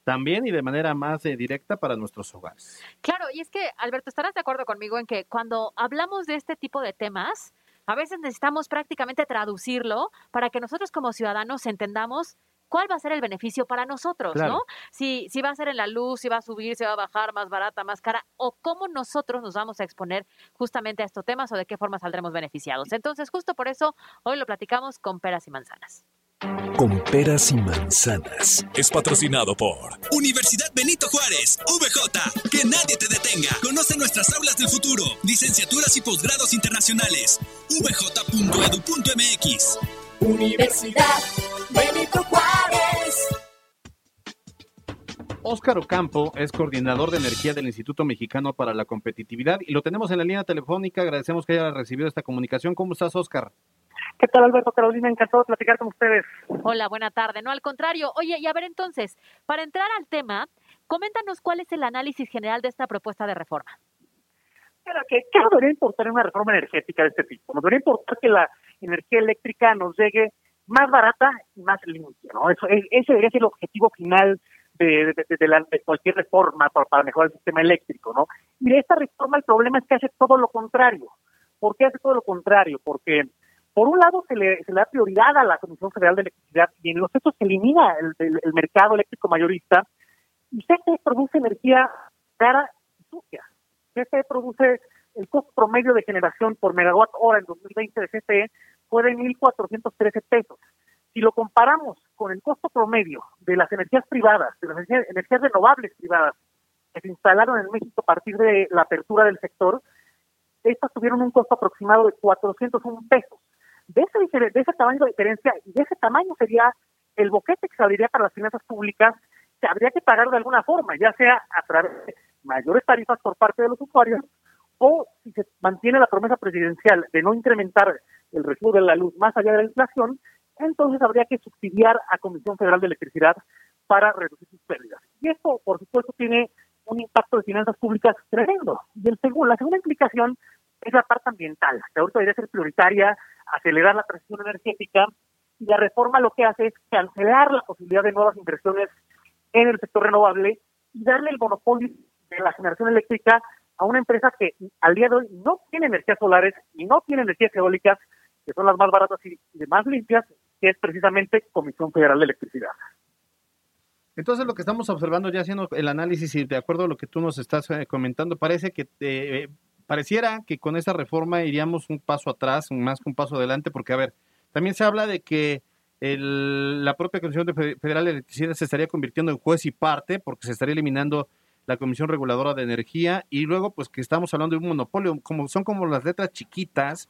también y de manera más eh, directa para nuestros hogares. Claro, y es que, Alberto, estarás de acuerdo conmigo en que cuando hablamos de este tipo de temas, a veces necesitamos prácticamente traducirlo para que nosotros como ciudadanos entendamos cuál va a ser el beneficio para nosotros, Claro. ¿no? Si, si va a ser en la luz, si va a subir, si va a bajar, más barata, más cara, o cómo nosotros nos vamos a exponer justamente a estos temas o de qué forma saldremos beneficiados. Entonces, justo por eso, hoy lo platicamos con peras y manzanas. Con peras y manzanas. Es patrocinado por Universidad Benito Juárez, VJ, que nadie te detenga. Conoce nuestras aulas del futuro, licenciaturas y posgrados internacionales. vj.edu.mx. Universidad Benito Juárez. Óscar Ocampo es coordinador de energía del Instituto Mexicano para la Competitividad y lo tenemos en la línea telefónica. Agradecemos que haya recibido esta comunicación. ¿Cómo estás, Óscar? ¿Qué tal, Alberto Carolina? Encantado de platicar con ustedes. Hola, buena tarde. No, al contrario. Oye, y a ver entonces, para entrar al tema, coméntanos cuál es el análisis general de esta propuesta de reforma. Pero que, ¿qué nos debería importar una reforma energética de este tipo? Nos debería importar que la energía eléctrica nos llegue más barata y más limpia, ¿no? Eso, e- ese debería ser el objetivo final de, de- de- cualquier reforma para, mejorar el sistema eléctrico, ¿no? Y de esta reforma el problema es que hace todo lo contrario. ¿Por qué hace todo lo contrario? Porque por un lado se le, se le da prioridad a la Comisión Federal de Electricidad y en los hechos se elimina el, el- el mercado eléctrico mayorista y CFE produce energía cara y sucia. CFE produce el costo promedio de generación por megawatt hora en 2020 de CFE fue de 1.413 pesos. Si lo comparamos con el costo promedio de las energías privadas, de las energías, renovables privadas que se instalaron en México a partir de la apertura del sector, estas tuvieron un costo aproximado de 401 pesos. De ese, de ese tamaño de diferencia y de ese tamaño sería el boquete que se para las finanzas públicas, que habría que pagar de alguna forma, ya sea a través de mayores tarifas por parte de los usuarios o si se mantiene la promesa presidencial de no incrementar el recibo de la luz más allá de la inflación, entonces habría que subsidiar a Comisión Federal de Electricidad para reducir sus pérdidas. Y esto, por supuesto, tiene un impacto de finanzas públicas tremendo. Y el segundo, la segunda implicación es la parte ambiental, que ahorita debería ser prioritaria, acelerar la transición energética, y la reforma lo que hace es cancelar la posibilidad de nuevas inversiones en el sector renovable y darle el monopolio de la generación eléctrica a una empresa que al día de hoy no tiene energías solares y no tiene energías eólicas, que son las más baratas y y más limpias, que es precisamente Comisión Federal de Electricidad. Entonces lo que estamos observando ya haciendo el análisis y de acuerdo a lo que tú nos estás eh, comentando, parece que eh, pareciera que con esta reforma iríamos un paso atrás, más que un paso adelante, porque a ver, también se habla de que la propia Comisión de Fe- Federal de Electricidad se estaría convirtiendo en juez y parte, porque se estaría eliminando la Comisión Reguladora de Energía y luego pues que estamos hablando de un monopolio, como son como las letras chiquitas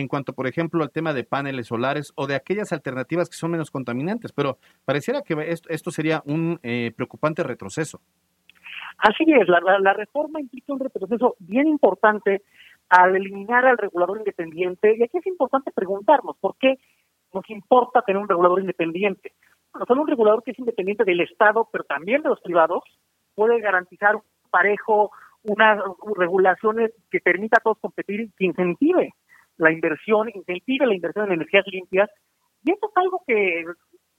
en cuanto, por ejemplo, al tema de paneles solares o de aquellas alternativas que son menos contaminantes, pero pareciera que esto, esto sería un eh, preocupante retroceso. Así es, la, reforma implica un retroceso bien importante al eliminar al regulador independiente. Y aquí es importante preguntarnos por qué nos importa tener un regulador independiente. Bueno, solo un regulador que es independiente del Estado, pero también de los privados, puede garantizar parejo, unas regulaciones que permita a todos competir y que incentive la inversión, incentive la inversión en energías limpias. Y eso es algo que,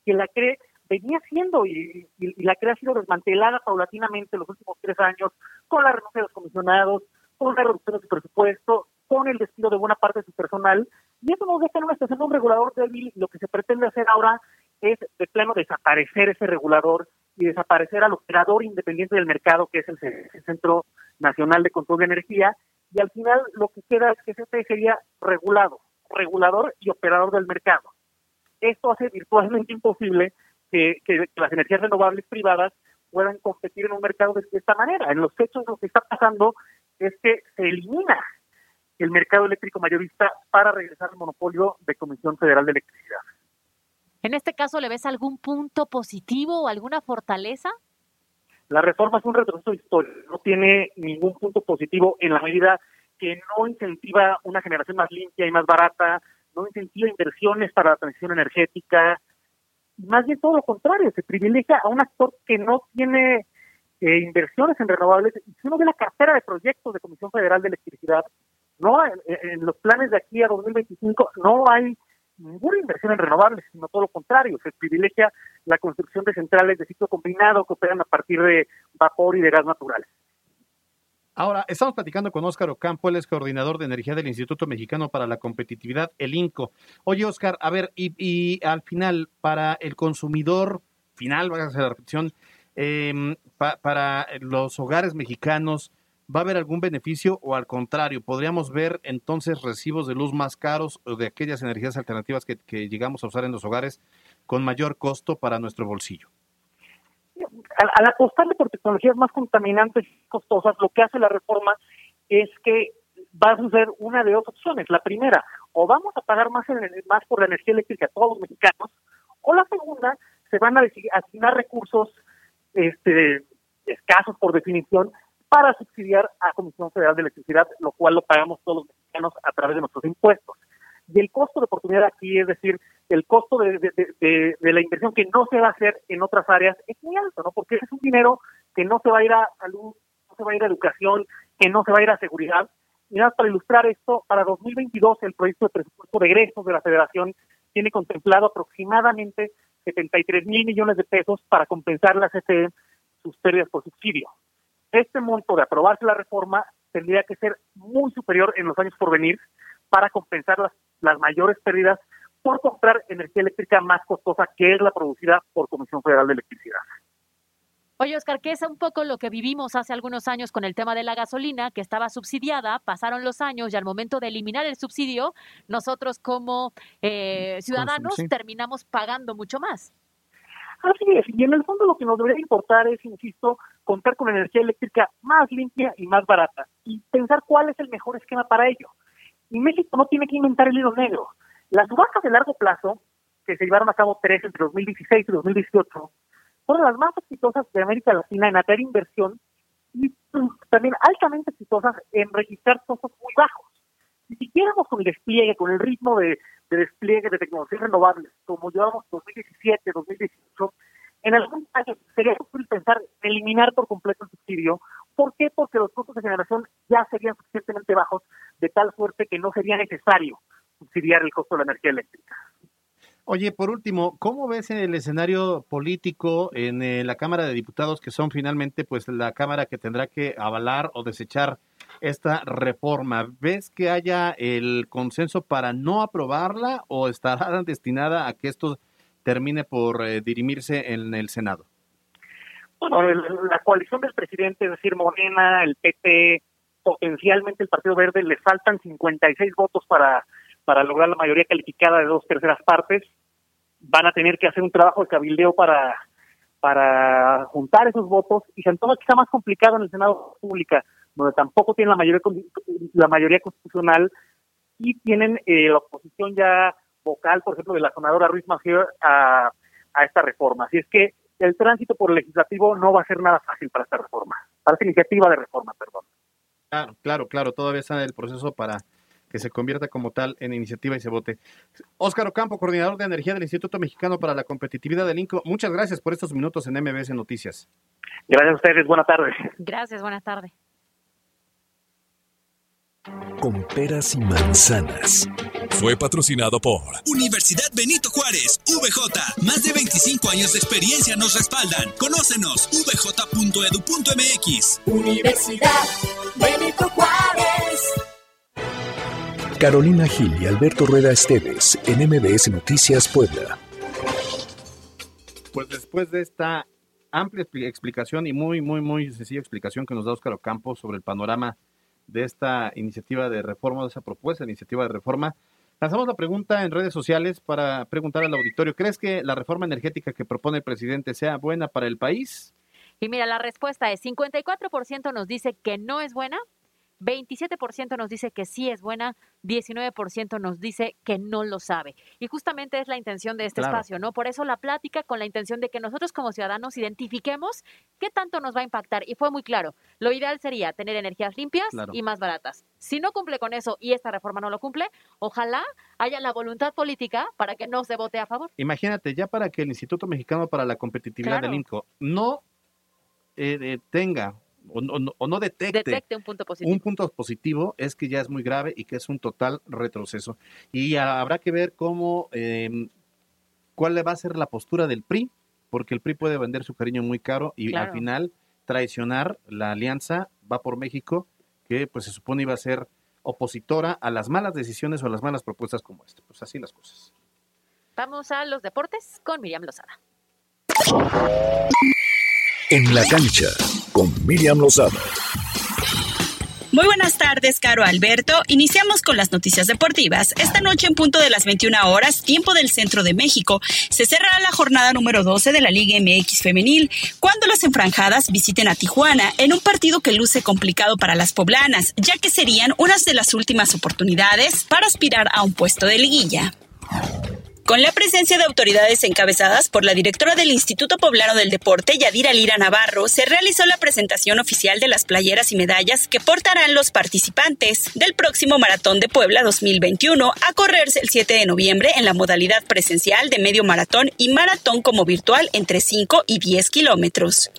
que la CRE venía haciendo y, la CRE ha sido desmantelada paulatinamente en los últimos tres años con la renuncia de los comisionados, con la reducción de su presupuesto, con el despido de buena parte de su personal. Y eso nos deja en una situación de un regulador débil. Lo que se pretende hacer ahora es de plano desaparecer ese regulador y desaparecer al operador independiente del mercado, que es el, Centro Nacional de Control de Energía, y al final lo que queda es que ese sería regulado, regulador y operador del mercado. Esto hace virtualmente imposible que, las energías renovables privadas puedan competir en un mercado de, esta manera. En los hechos lo que está pasando es que se elimina el mercado eléctrico mayorista para regresar al monopolio de Comisión Federal de Electricidad. En este caso, ¿le ves algún punto positivo o alguna fortaleza? La reforma es un retroceso histórico, no tiene ningún punto positivo en la medida que no incentiva una generación más limpia y más barata, no incentiva inversiones para la transición energética, más bien todo lo contrario, se privilegia a un actor que no tiene eh, inversiones en renovables. Si uno ve la cartera de proyectos de Comisión Federal de Electricidad, no en, los planes de aquí a 2025 no hay ninguna inversión en renovables, sino todo lo contrario, se privilegia la construcción de centrales de ciclo combinado que operan a partir de vapor y de gas naturales. Ahora, estamos platicando con Óscar Ocampo, él es coordinador de energía del Instituto Mexicano para la Competitividad, el INCO. Oye, Óscar, a ver, y, al final, para el consumidor final, va a hacer la repetición, em, para los hogares mexicanos, ¿va a haber algún beneficio o al contrario, podríamos ver entonces recibos de luz más caros o de aquellas energías alternativas que llegamos a usar en los hogares con mayor costo para nuestro bolsillo? al, apostarle por tecnologías más contaminantes y costosas, lo que hace la reforma es que va a suceder una de dos opciones. La primera, o vamos a pagar más, más por la energía eléctrica a todos los mexicanos, o la segunda, se van a asignar recursos este, escasos por definición para subsidiar a Comisión Federal de Electricidad, lo cual lo pagamos todos los mexicanos a través de nuestros impuestos. Y el costo de oportunidad aquí, es decir, el costo de, la inversión que no se va a hacer en otras áreas es muy alto, ¿no? Porque es un dinero que no se va a ir a salud, no se va a ir a educación, que no se va a ir a seguridad. Y nada, para ilustrar esto, para 2022 el proyecto de presupuesto de egresos de la Federación tiene contemplado aproximadamente 73 mil millones de pesos para compensar las CFE sus pérdidas por subsidio. Este monto de aprobarse la reforma tendría que ser muy superior en los años por venir para compensar las, las mayores pérdidas por comprar energía eléctrica más costosa que es la producida por Comisión Federal de Electricidad. Oye, Oscar, ¿qué es un poco lo que vivimos hace algunos años con el tema de la gasolina, que estaba subsidiada, pasaron los años y al momento de eliminar el subsidio, nosotros como eh, ciudadanos terminamos pagando mucho más? Así es, y en el fondo lo que nos debería importar es, insisto, contar con energía eléctrica más limpia y más barata y pensar cuál es el mejor esquema para ello. Y México no tiene que inventar el hilo negro. Las subastas de largo plazo, que se llevaron a cabo tres entre 2016 y 2018, fueron las más exitosas de América Latina en atraer inversión y mm, también altamente exitosas en registrar costos muy bajos. Si siguiéramos con el despliegue, con el ritmo de, despliegue de tecnologías renovables, como llevamos 2017, 2018, en algún caso sería posible pensar eliminar por completo el subsidio. ¿Por qué? Porque los costos de generación ya serían suficientemente bajos, de tal suerte que no sería necesario subsidiar el costo de la energía eléctrica. Oye, por último, ¿cómo ves el escenario político en eh, la Cámara de Diputados, que son finalmente pues la Cámara que tendrá que avalar o desechar esta reforma? ¿Ves que haya el consenso para no aprobarla o estará destinada a que esto termine por eh, dirimirse en el Senado? Bueno, la coalición del presidente, es decir, Morena, el PP, potencialmente el Partido Verde, le faltan 56 votos para para lograr la mayoría calificada de dos terceras partes. Van a tener que hacer un trabajo de cabildeo para, para juntar esos votos y se antoja quizá más complicado en el Senado Pública, donde tampoco tienen la mayoría, la mayoría constitucional y tienen eh, la oposición ya vocal, por ejemplo, de la senadora Ruiz Massieu a, a esta reforma. Así es que el tránsito por el legislativo no va a ser nada fácil para esta reforma, para esta iniciativa de reforma, perdón. Claro, claro, claro, todavía está en el proceso para que se convierta como tal en iniciativa y se vote. Óscar Ocampo, coordinador de energía del Instituto Mexicano para la Competitividad del INCO, muchas gracias por estos minutos en MBS Noticias. Gracias a ustedes, buenas tardes. Gracias, buenas tardes. Con peras y manzanas. Fue patrocinado por Universidad Benito Juárez, VJ. Más de 25 años de experiencia nos respaldan. Conócenos, vj.edu.mx. Universidad Benito Juárez. Carolina Gil y Alberto Rueda Esteves en MBS Noticias Puebla. Pues después de esta amplia expli- explicación y muy, muy, muy sencilla explicación que nos da Óscar Ocampo sobre el panorama de esta iniciativa de reforma, de esa propuesta de iniciativa de reforma, lanzamos la pregunta en redes sociales para preguntar al auditorio, ¿crees que la reforma energética que propone el presidente sea buena para el país? Y mira, la respuesta es 54% nos dice que no es buena, 27% nos dice que sí es buena, 19% nos dice que no lo sabe. Y justamente es la intención de este Claro. espacio, ¿no? Por eso la plática con la intención de que nosotros como ciudadanos identifiquemos qué tanto nos va a impactar. Y fue muy claro, lo ideal sería tener energías limpias Claro. y más baratas. Si no cumple con eso y esta reforma no lo cumple, ojalá haya la voluntad política para que no se vote a favor. Imagínate, ya para que el Instituto Mexicano para la Competitividad Claro. del INCO no eh, eh, tenga o, no- o no detecte, Detecte un punto positivo. un punto positivo, es que ya es muy grave y que es un total retroceso. Y habrá que ver cómo, eh, cuál le va a ser la postura del PRI, porque el PRI puede vender su cariño muy caro y Claro. al final traicionar la alianza va por México, que pues se supone iba a ser opositora a las malas decisiones o a las malas propuestas como esta. Pues así las cosas. Vamos a los deportes con Miriam Lozada. En la cancha con Miriam Lozada. Muy buenas tardes, Caro Alberto. Iniciamos con las noticias deportivas. Esta noche en punto de las 21 horas, tiempo del centro de México, se cerrará la jornada número 12 de la Liga MX femenil, cuando las enfranjadas visiten a Tijuana en un partido que luce complicado para las poblanas, ya que serían unas de las últimas oportunidades para aspirar a un puesto de liguilla. Con la presencia de autoridades encabezadas por la directora del Instituto Poblano del Deporte, Yadira Lira Navarro, se realizó la presentación oficial de las playeras y medallas que portarán los participantes del próximo Maratón de Puebla 2021 a correrse el 7 de noviembre en la modalidad presencial de medio maratón y maratón como virtual entre 5 y 10 kilómetros.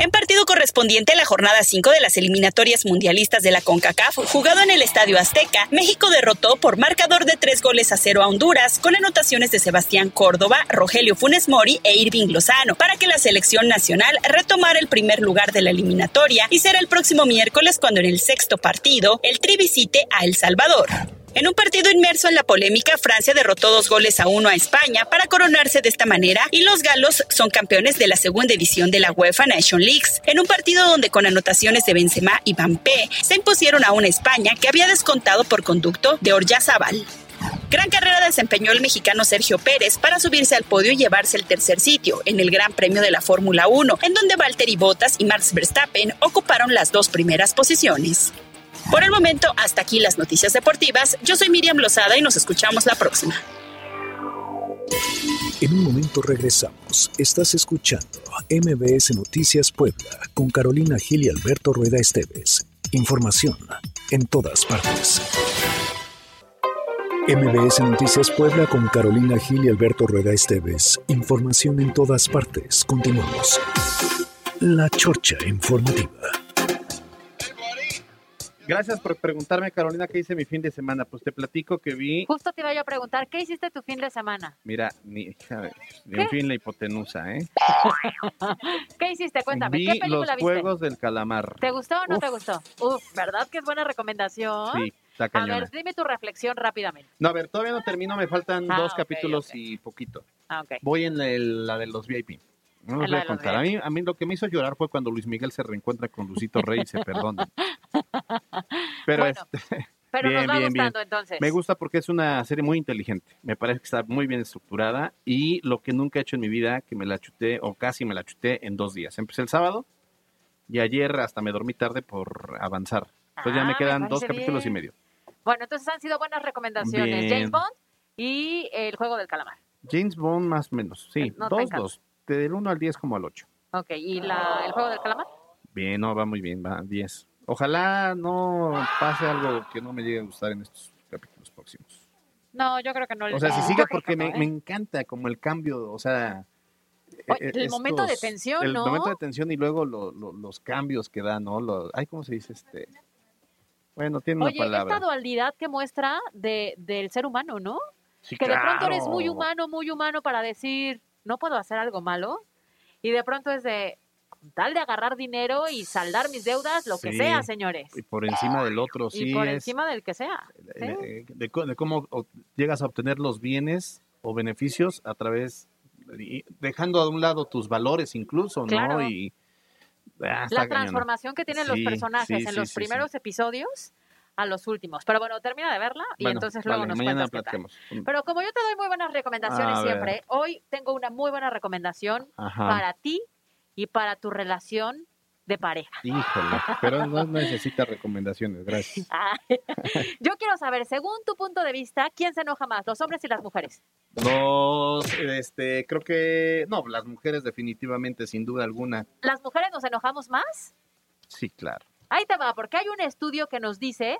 En partido correspondiente a la jornada 5 de las eliminatorias mundialistas de la CONCACAF, jugado en el Estadio Azteca, México derrotó por marcador de tres goles a cero a Honduras, con anotaciones de Sebastián Córdoba, Rogelio Funes Mori e Irving Lozano, para que la selección nacional retomara el primer lugar de la eliminatoria y será el próximo miércoles cuando en el sexto partido el Tri visite a El Salvador. En un partido inmerso en la polémica, Francia derrotó dos goles a uno a España para coronarse de esta manera y los galos son campeones de la segunda edición de la UEFA Nation Leagues, en un partido donde con anotaciones de Benzema y Mbappé se impusieron a una España que había descontado por conducto de Oryazábal. Gran carrera desempeñó el mexicano Sergio Pérez para subirse al podio y llevarse el tercer sitio en el Gran Premio de la Fórmula 1, en donde Valtteri Bottas y Max Verstappen ocuparon las dos primeras posiciones. Por el momento, hasta aquí las noticias deportivas. Yo soy Miriam Lozada y nos escuchamos la próxima. En un momento regresamos. Estás escuchando MBS Noticias Puebla con Carolina Gil y Alberto Rueda Esteves. Información en todas partes. MBS Noticias Puebla con Carolina Gil y Alberto Rueda Esteves. Información en todas partes. Continuamos. La Chorcha Informativa. Gracias por preguntarme, Carolina, qué hice mi fin de semana. Pues te platico que vi, Justo te iba yo a preguntar, ¿qué hiciste tu fin de semana? mira, ni, ni en fin la hipotenusa, ¿eh? ¿Qué hiciste? Cuéntame, Vi ¿qué película los viste? Juegos del Calamar. ¿Te gustó o no Uf. te gustó? Uf, ¿verdad que es buena recomendación? Sí, A ver, dime tu reflexión rápidamente. No, a ver, todavía no termino, me faltan Ah, dos capítulos y poquito. Ah, ok. Voy en el- la de los VIP. No la voy a contar. A mí, a mí lo que me hizo llorar fue cuando Luis Miguel se reencuentra con Lucito Rey y se perdonan. Pero Bueno, este, Pero bien, nos va bien, bien. gustando entonces. Me gusta porque es una serie muy inteligente. Me parece que está muy bien estructurada y lo que nunca he hecho en mi vida, que me la chuté o casi me la chuté en dos días. Empecé el sábado y ayer hasta me dormí tarde por avanzar. Entonces ya Ah, me me quedan dos capítulos y medio. Bueno, entonces han sido buenas recomendaciones. James Bond y El Juego del Calamar. James Bond más o menos, sí. No te dos, dos. Del 1 al 10 como al 8. Ok, ¿y la, El Juego del Calamar? Bien, no, va muy bien, va 10. Ojalá no pase algo que no me llegue a gustar en estos capítulos próximos. No, yo creo que no. O sea, si sigue porque no, ¿eh? me encanta como el cambio, o sea... Oye, eh, el momento de tensión, El ¿no? momento de tensión y luego lo- lo- los cambios que da, ¿no? Ay, ¿cómo se dice este? Bueno, tiene una Oye, palabra. esta dualidad que muestra de, del ser humano, ¿no? Sí, que de pronto eres muy humano, muy humano para decir, no puedo hacer algo malo. Y de pronto es de, con tal de agarrar dinero y saldar mis deudas, lo que sea, señores. Y por encima del otro, sí y por es encima del que sea. ¿sí? eh, de, de cómo llegas a obtener los bienes o beneficios a través, y dejando a un lado tus valores incluso, ¿no? Y ah, La cañón. transformación que tienen los personajes en los primeros episodios a los últimos. Pero bueno, termina de verla y Bueno, entonces luego vale, nos mañana platicamos. Pero como yo te doy muy buenas recomendaciones A ver. siempre, hoy tengo una muy buena recomendación Ajá. para ti y para tu relación de pareja. Híjole, pero no necesita recomendaciones, gracias. Ah, yo quiero saber, según tu punto de vista, ¿quién se enoja más, los hombres y las mujeres? Los, este, creo que, no, las mujeres definitivamente, sin duda alguna. ¿Las mujeres nos enojamos más? Sí, claro. Ahí te va, porque hay un estudio que nos dice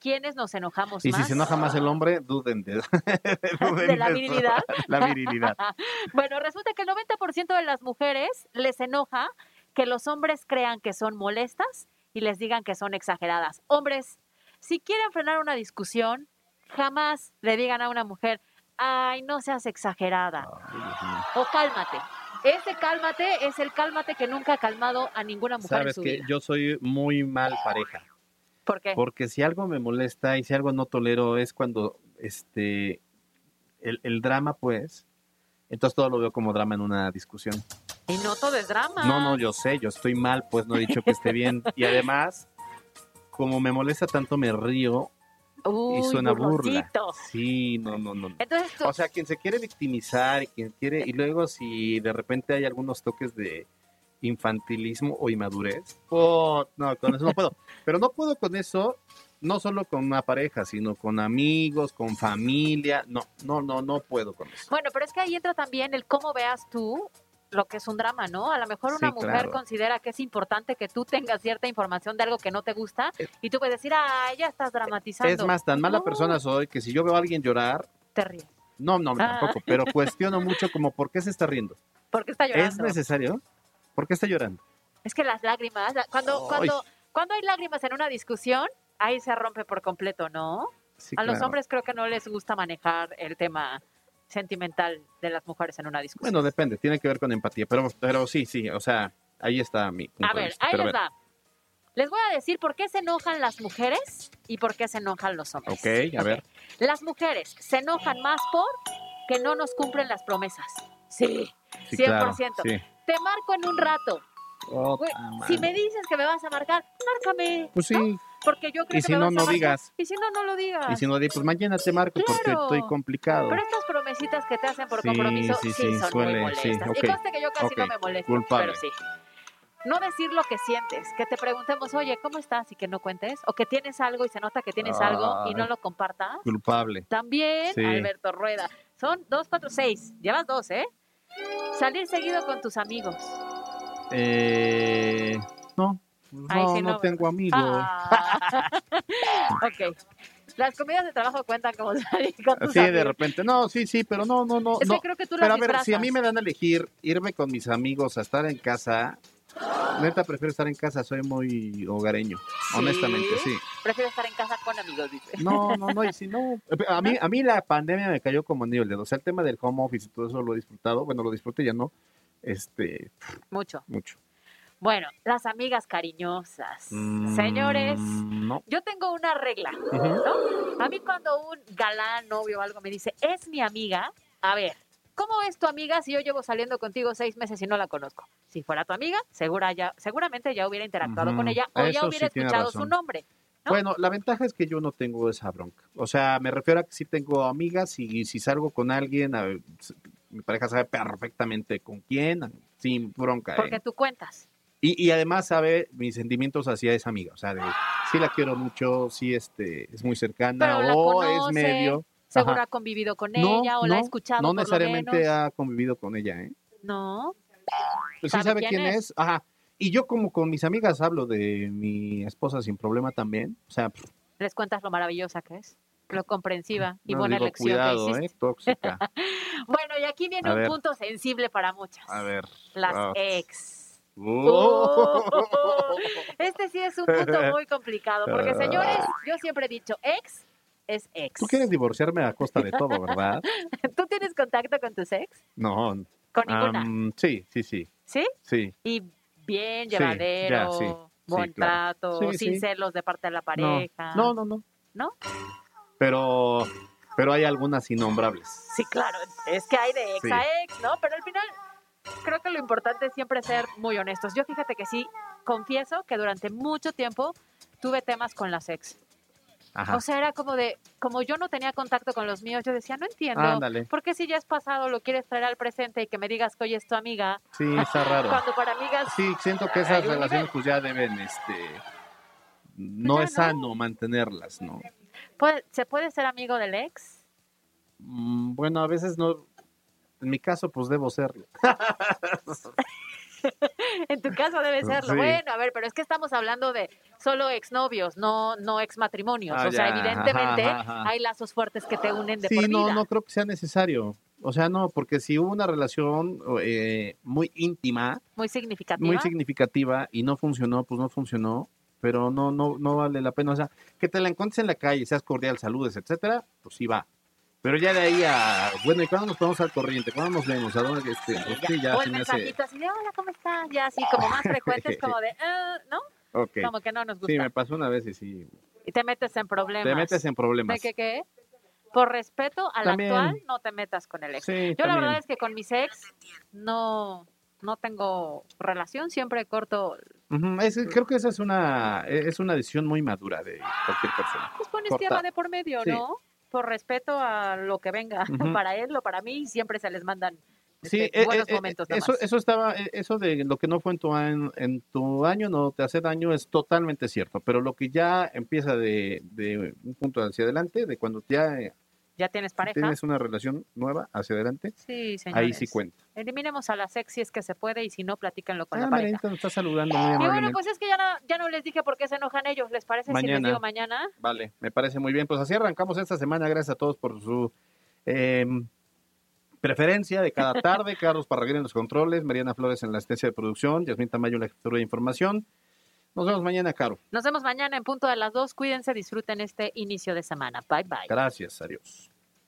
quiénes nos enojamos Y más. si se enoja más el hombre, duden de, duden ¿De la virilidad? La virilidad. bueno, resulta que el 90% de las mujeres les enoja que los hombres crean que son molestas y les digan que son exageradas. Hombres, si quieren frenar una discusión, jamás le digan a una mujer, ay, no seas exagerada. O cálmate. Ese cálmate es el cálmate que nunca ha calmado a ninguna mujer en Sabes su que vida. yo soy muy mal pareja. ¿Por qué? Porque si algo me molesta y si algo no tolero es cuando este el, el drama, pues, entonces todo lo veo como drama en una discusión. Y no todo es drama. No, no, yo sé, yo estoy mal, pues no he dicho que esté bien. Y además, como me molesta tanto, me río y suena burla. Sí, no, no, no. Entonces tú- O sea, quien se quiere victimizar y quien quiere, y luego si de repente hay algunos toques de infantilismo o inmadurez, oh, no, con eso no puedo. Pero no puedo con eso, no solo con una pareja, sino con amigos, con familia. No, no, no, no puedo con eso. Bueno, pero es que ahí entra también el cómo veas tú lo que es un drama, ¿no? A lo mejor una Sí, mujer claro. considera que es importante que tú tengas cierta información de algo que no te gusta y tú puedes decir, ah, ya estás dramatizando. Es más, tan mala No, persona soy que si yo veo a alguien llorar, Te ríes. no, no, Ah. tampoco, pero cuestiono mucho como por qué se está riendo. Porque está llorando. ¿Es necesario? ¿Por qué está llorando? Es que las lágrimas, cuando, Ay. cuando, cuando hay lágrimas en una discusión, ahí se rompe por completo, ¿no? Sí, a los hombres creo que no les gusta manejar el tema sentimental de las mujeres en una discusión. Bueno, depende, tiene que ver con empatía, pero, pero sí, sí, o sea, ahí está mi punto A de ver, vista. ahí les va. Les voy a decir por qué se enojan las mujeres y por qué se enojan los hombres. ok, a ver. Las mujeres se enojan más por que no nos cumplen las promesas. Sí, Sí, 100%. claro, sí. Te marco en un rato. Madre. si me dices que me vas a marcar, márcame. Pues sí. ¿no? Porque yo creo Y que si me no, no digas. Y si no, no lo digas. Y si no, pues mañana te marco porque Claro. estoy complicado. Pero estas promesitas que te hacen por Sí, compromiso sí, sí, sí, son suele, muy sí, molestas. ok, Y conste que yo casi no me molesto, culpable. pero sí. No decir lo que sientes, que te preguntemos, oye, ¿cómo estás? Y que no cuentes. O que tienes algo y se nota que tienes algo y no Ay. lo compartas. Culpable. También. Alberto Rueda. Son dos, cuatro, seis. Llevas dos, ¿eh? Salir seguido con tus amigos. Eh, no, No, sí no no, tengo amigos. Ah. ok. Las comidas de trabajo cuentan como salir con tus Así de repente, no, sí, sí, pero no, no, no. Es que no. creo que tú Pero a ver, si a mí me dan a elegir irme con mis amigos a estar en casa, neta prefiero estar en casa, soy muy hogareño, honestamente, sí. Prefiero estar en casa con amigos, dice. No, no, no, y si no, a mí, a mí la pandemia me cayó como anillo al dedo, o sea, el tema del home office y todo eso lo he disfrutado, bueno, lo disfruté ya no, este, Mucho. mucho. Bueno, las amigas cariñosas. Mm, Señores, No. yo tengo una regla. ¿no? A mí cuando un galán, novio o algo me dice, es mi amiga, a ver, ¿cómo es tu amiga si yo llevo saliendo contigo seis meses y no la conozco? Si fuera tu amiga, segura ya, seguramente ya hubiera interactuado con ella o ya hubiera sí escuchado su nombre. Bueno, la ventaja es que yo no tengo esa bronca. O sea, me refiero a que sí tengo amigas y si salgo con alguien, a mi pareja sabe perfectamente con quién, sin bronca. ¿eh? Porque tú cuentas. Y, y además sabe mis sentimientos hacia esa amiga. O sea, de sí la quiero mucho, sí este, es muy cercana Pero o conoce, es medio. Seguro Ajá. ha convivido con No, ella o la ha escuchado No por lo necesariamente menos. ha convivido con ella, ¿eh? No. Pues sí ¿Sabe quién quién, es? es. Ajá. Y yo como con mis amigas hablo de mi esposa sin problema también. O sea, pff, Les cuentas lo maravillosa que es. Lo comprensiva y No, buena digo, elección cuidado, que ¿eh? Tóxica. Bueno, y aquí viene A un ver. punto sensible para muchas. A ver. Las ah. ex. Oh. Este sí es un punto muy complicado, porque señores, yo siempre he dicho, ex es ex. Tú quieres divorciarme a costa de todo, ¿verdad? ¿Tú tienes contacto con tus ex? No. Con ninguna. sí, sí, sí. ¿Sí? Sí. Y bien, Sí, llevadero, ya, sí, sí, buen claro. trato, Sí, sin celos de parte de la No, pareja. no, no, no. ¿No? Pero, pero hay algunas innombrables. Sí, claro, es que hay de ex Sí. a ex, ¿no? Pero al final creo que lo importante es siempre ser muy honestos. Yo fíjate que sí, confieso que durante mucho tiempo tuve temas con las ex. Ajá. O sea, era como de, como yo no tenía contacto con los míos, yo decía, no entiendo, Ándale. ¿por qué si ya es pasado lo quieres traer al presente y que me digas que hoy es tu amiga? Sí, está raro. Cuando para amigas Sí, siento que esas relaciones nivel. pues ya deben, este, no es sano mantenerlas, ¿no? ¿puede- ¿se puede ser amigo del ex? Mm, Bueno, a veces no, en mi caso pues debo serlo. En tu caso debe serlo. Sí. Bueno, a ver, pero es que estamos hablando de solo exnovios, no, no exmatrimonios. Ah, o sea, ya, evidentemente ajá, ajá. hay lazos fuertes que te unen de Sí, por no, no creo que sea necesario. O sea, no, porque si hubo una relación eh, muy íntima, Muy significativa. muy significativa y no funcionó, pues no funcionó, pero no, no, no vale la pena. O sea, que te la encuentres en la calle, seas cordial, saludes, etcétera, pues sí va. Pero ya de ahí a, bueno, ¿y cuándo nos ponemos al corriente? ¿Cuándo nos vemos? ¿A dónde? Este, pues sí, ya o el me hace. mensajito así de, hola, ¿cómo estás? Ya así como más frecuentes, como de, "Ah", ¿no? Ok. Como que no nos gusta. Sí, me pasó una vez y sí. Y te metes en problemas. Te metes en problemas. ¿De qué qué? Por respeto al También. actual, no te metas con el ex. Sí, Yo la también. verdad es que con mis ex no, no tengo relación, siempre corto, es- creo que esa es una, es una decisión muy madura de cualquier persona. pues pones tierra de por medio, Sí. ¿no? Por respeto a lo que venga, para él o para mí, siempre se les mandan este, eh, buenos eh, momentos. nada eso, eso estaba, eso de lo que no fue en tu, año, en tu año no te hace daño es totalmente cierto, pero lo que ya empieza de, de un punto hacia adelante, de cuando ya eh, ¿Ya tienes pareja? tienes una relación nueva hacia adelante, Sí, señores. ahí sí cuenta. Eliminemos a las ex si es que se puede y si no, platíquenlo con Ah, la pareja. Nos está saludando muy Y bueno, pues es que ya no, ya no les dije por qué se enojan ellos. ¿Les parece si les Mañana. digo mañana? Vale, me parece muy bien. Pues así arrancamos esta semana. Gracias a todos por su eh, preferencia de cada tarde. Carlos Parraguer en los controles, Mariana Flores en la asistencia de producción, Yasmin Tamayo en la jefatura de información. Nos vemos mañana, Caro. Nos vemos mañana en punto de las dos. Cuídense, disfruten este inicio de semana. Bye bye. Gracias, adiós.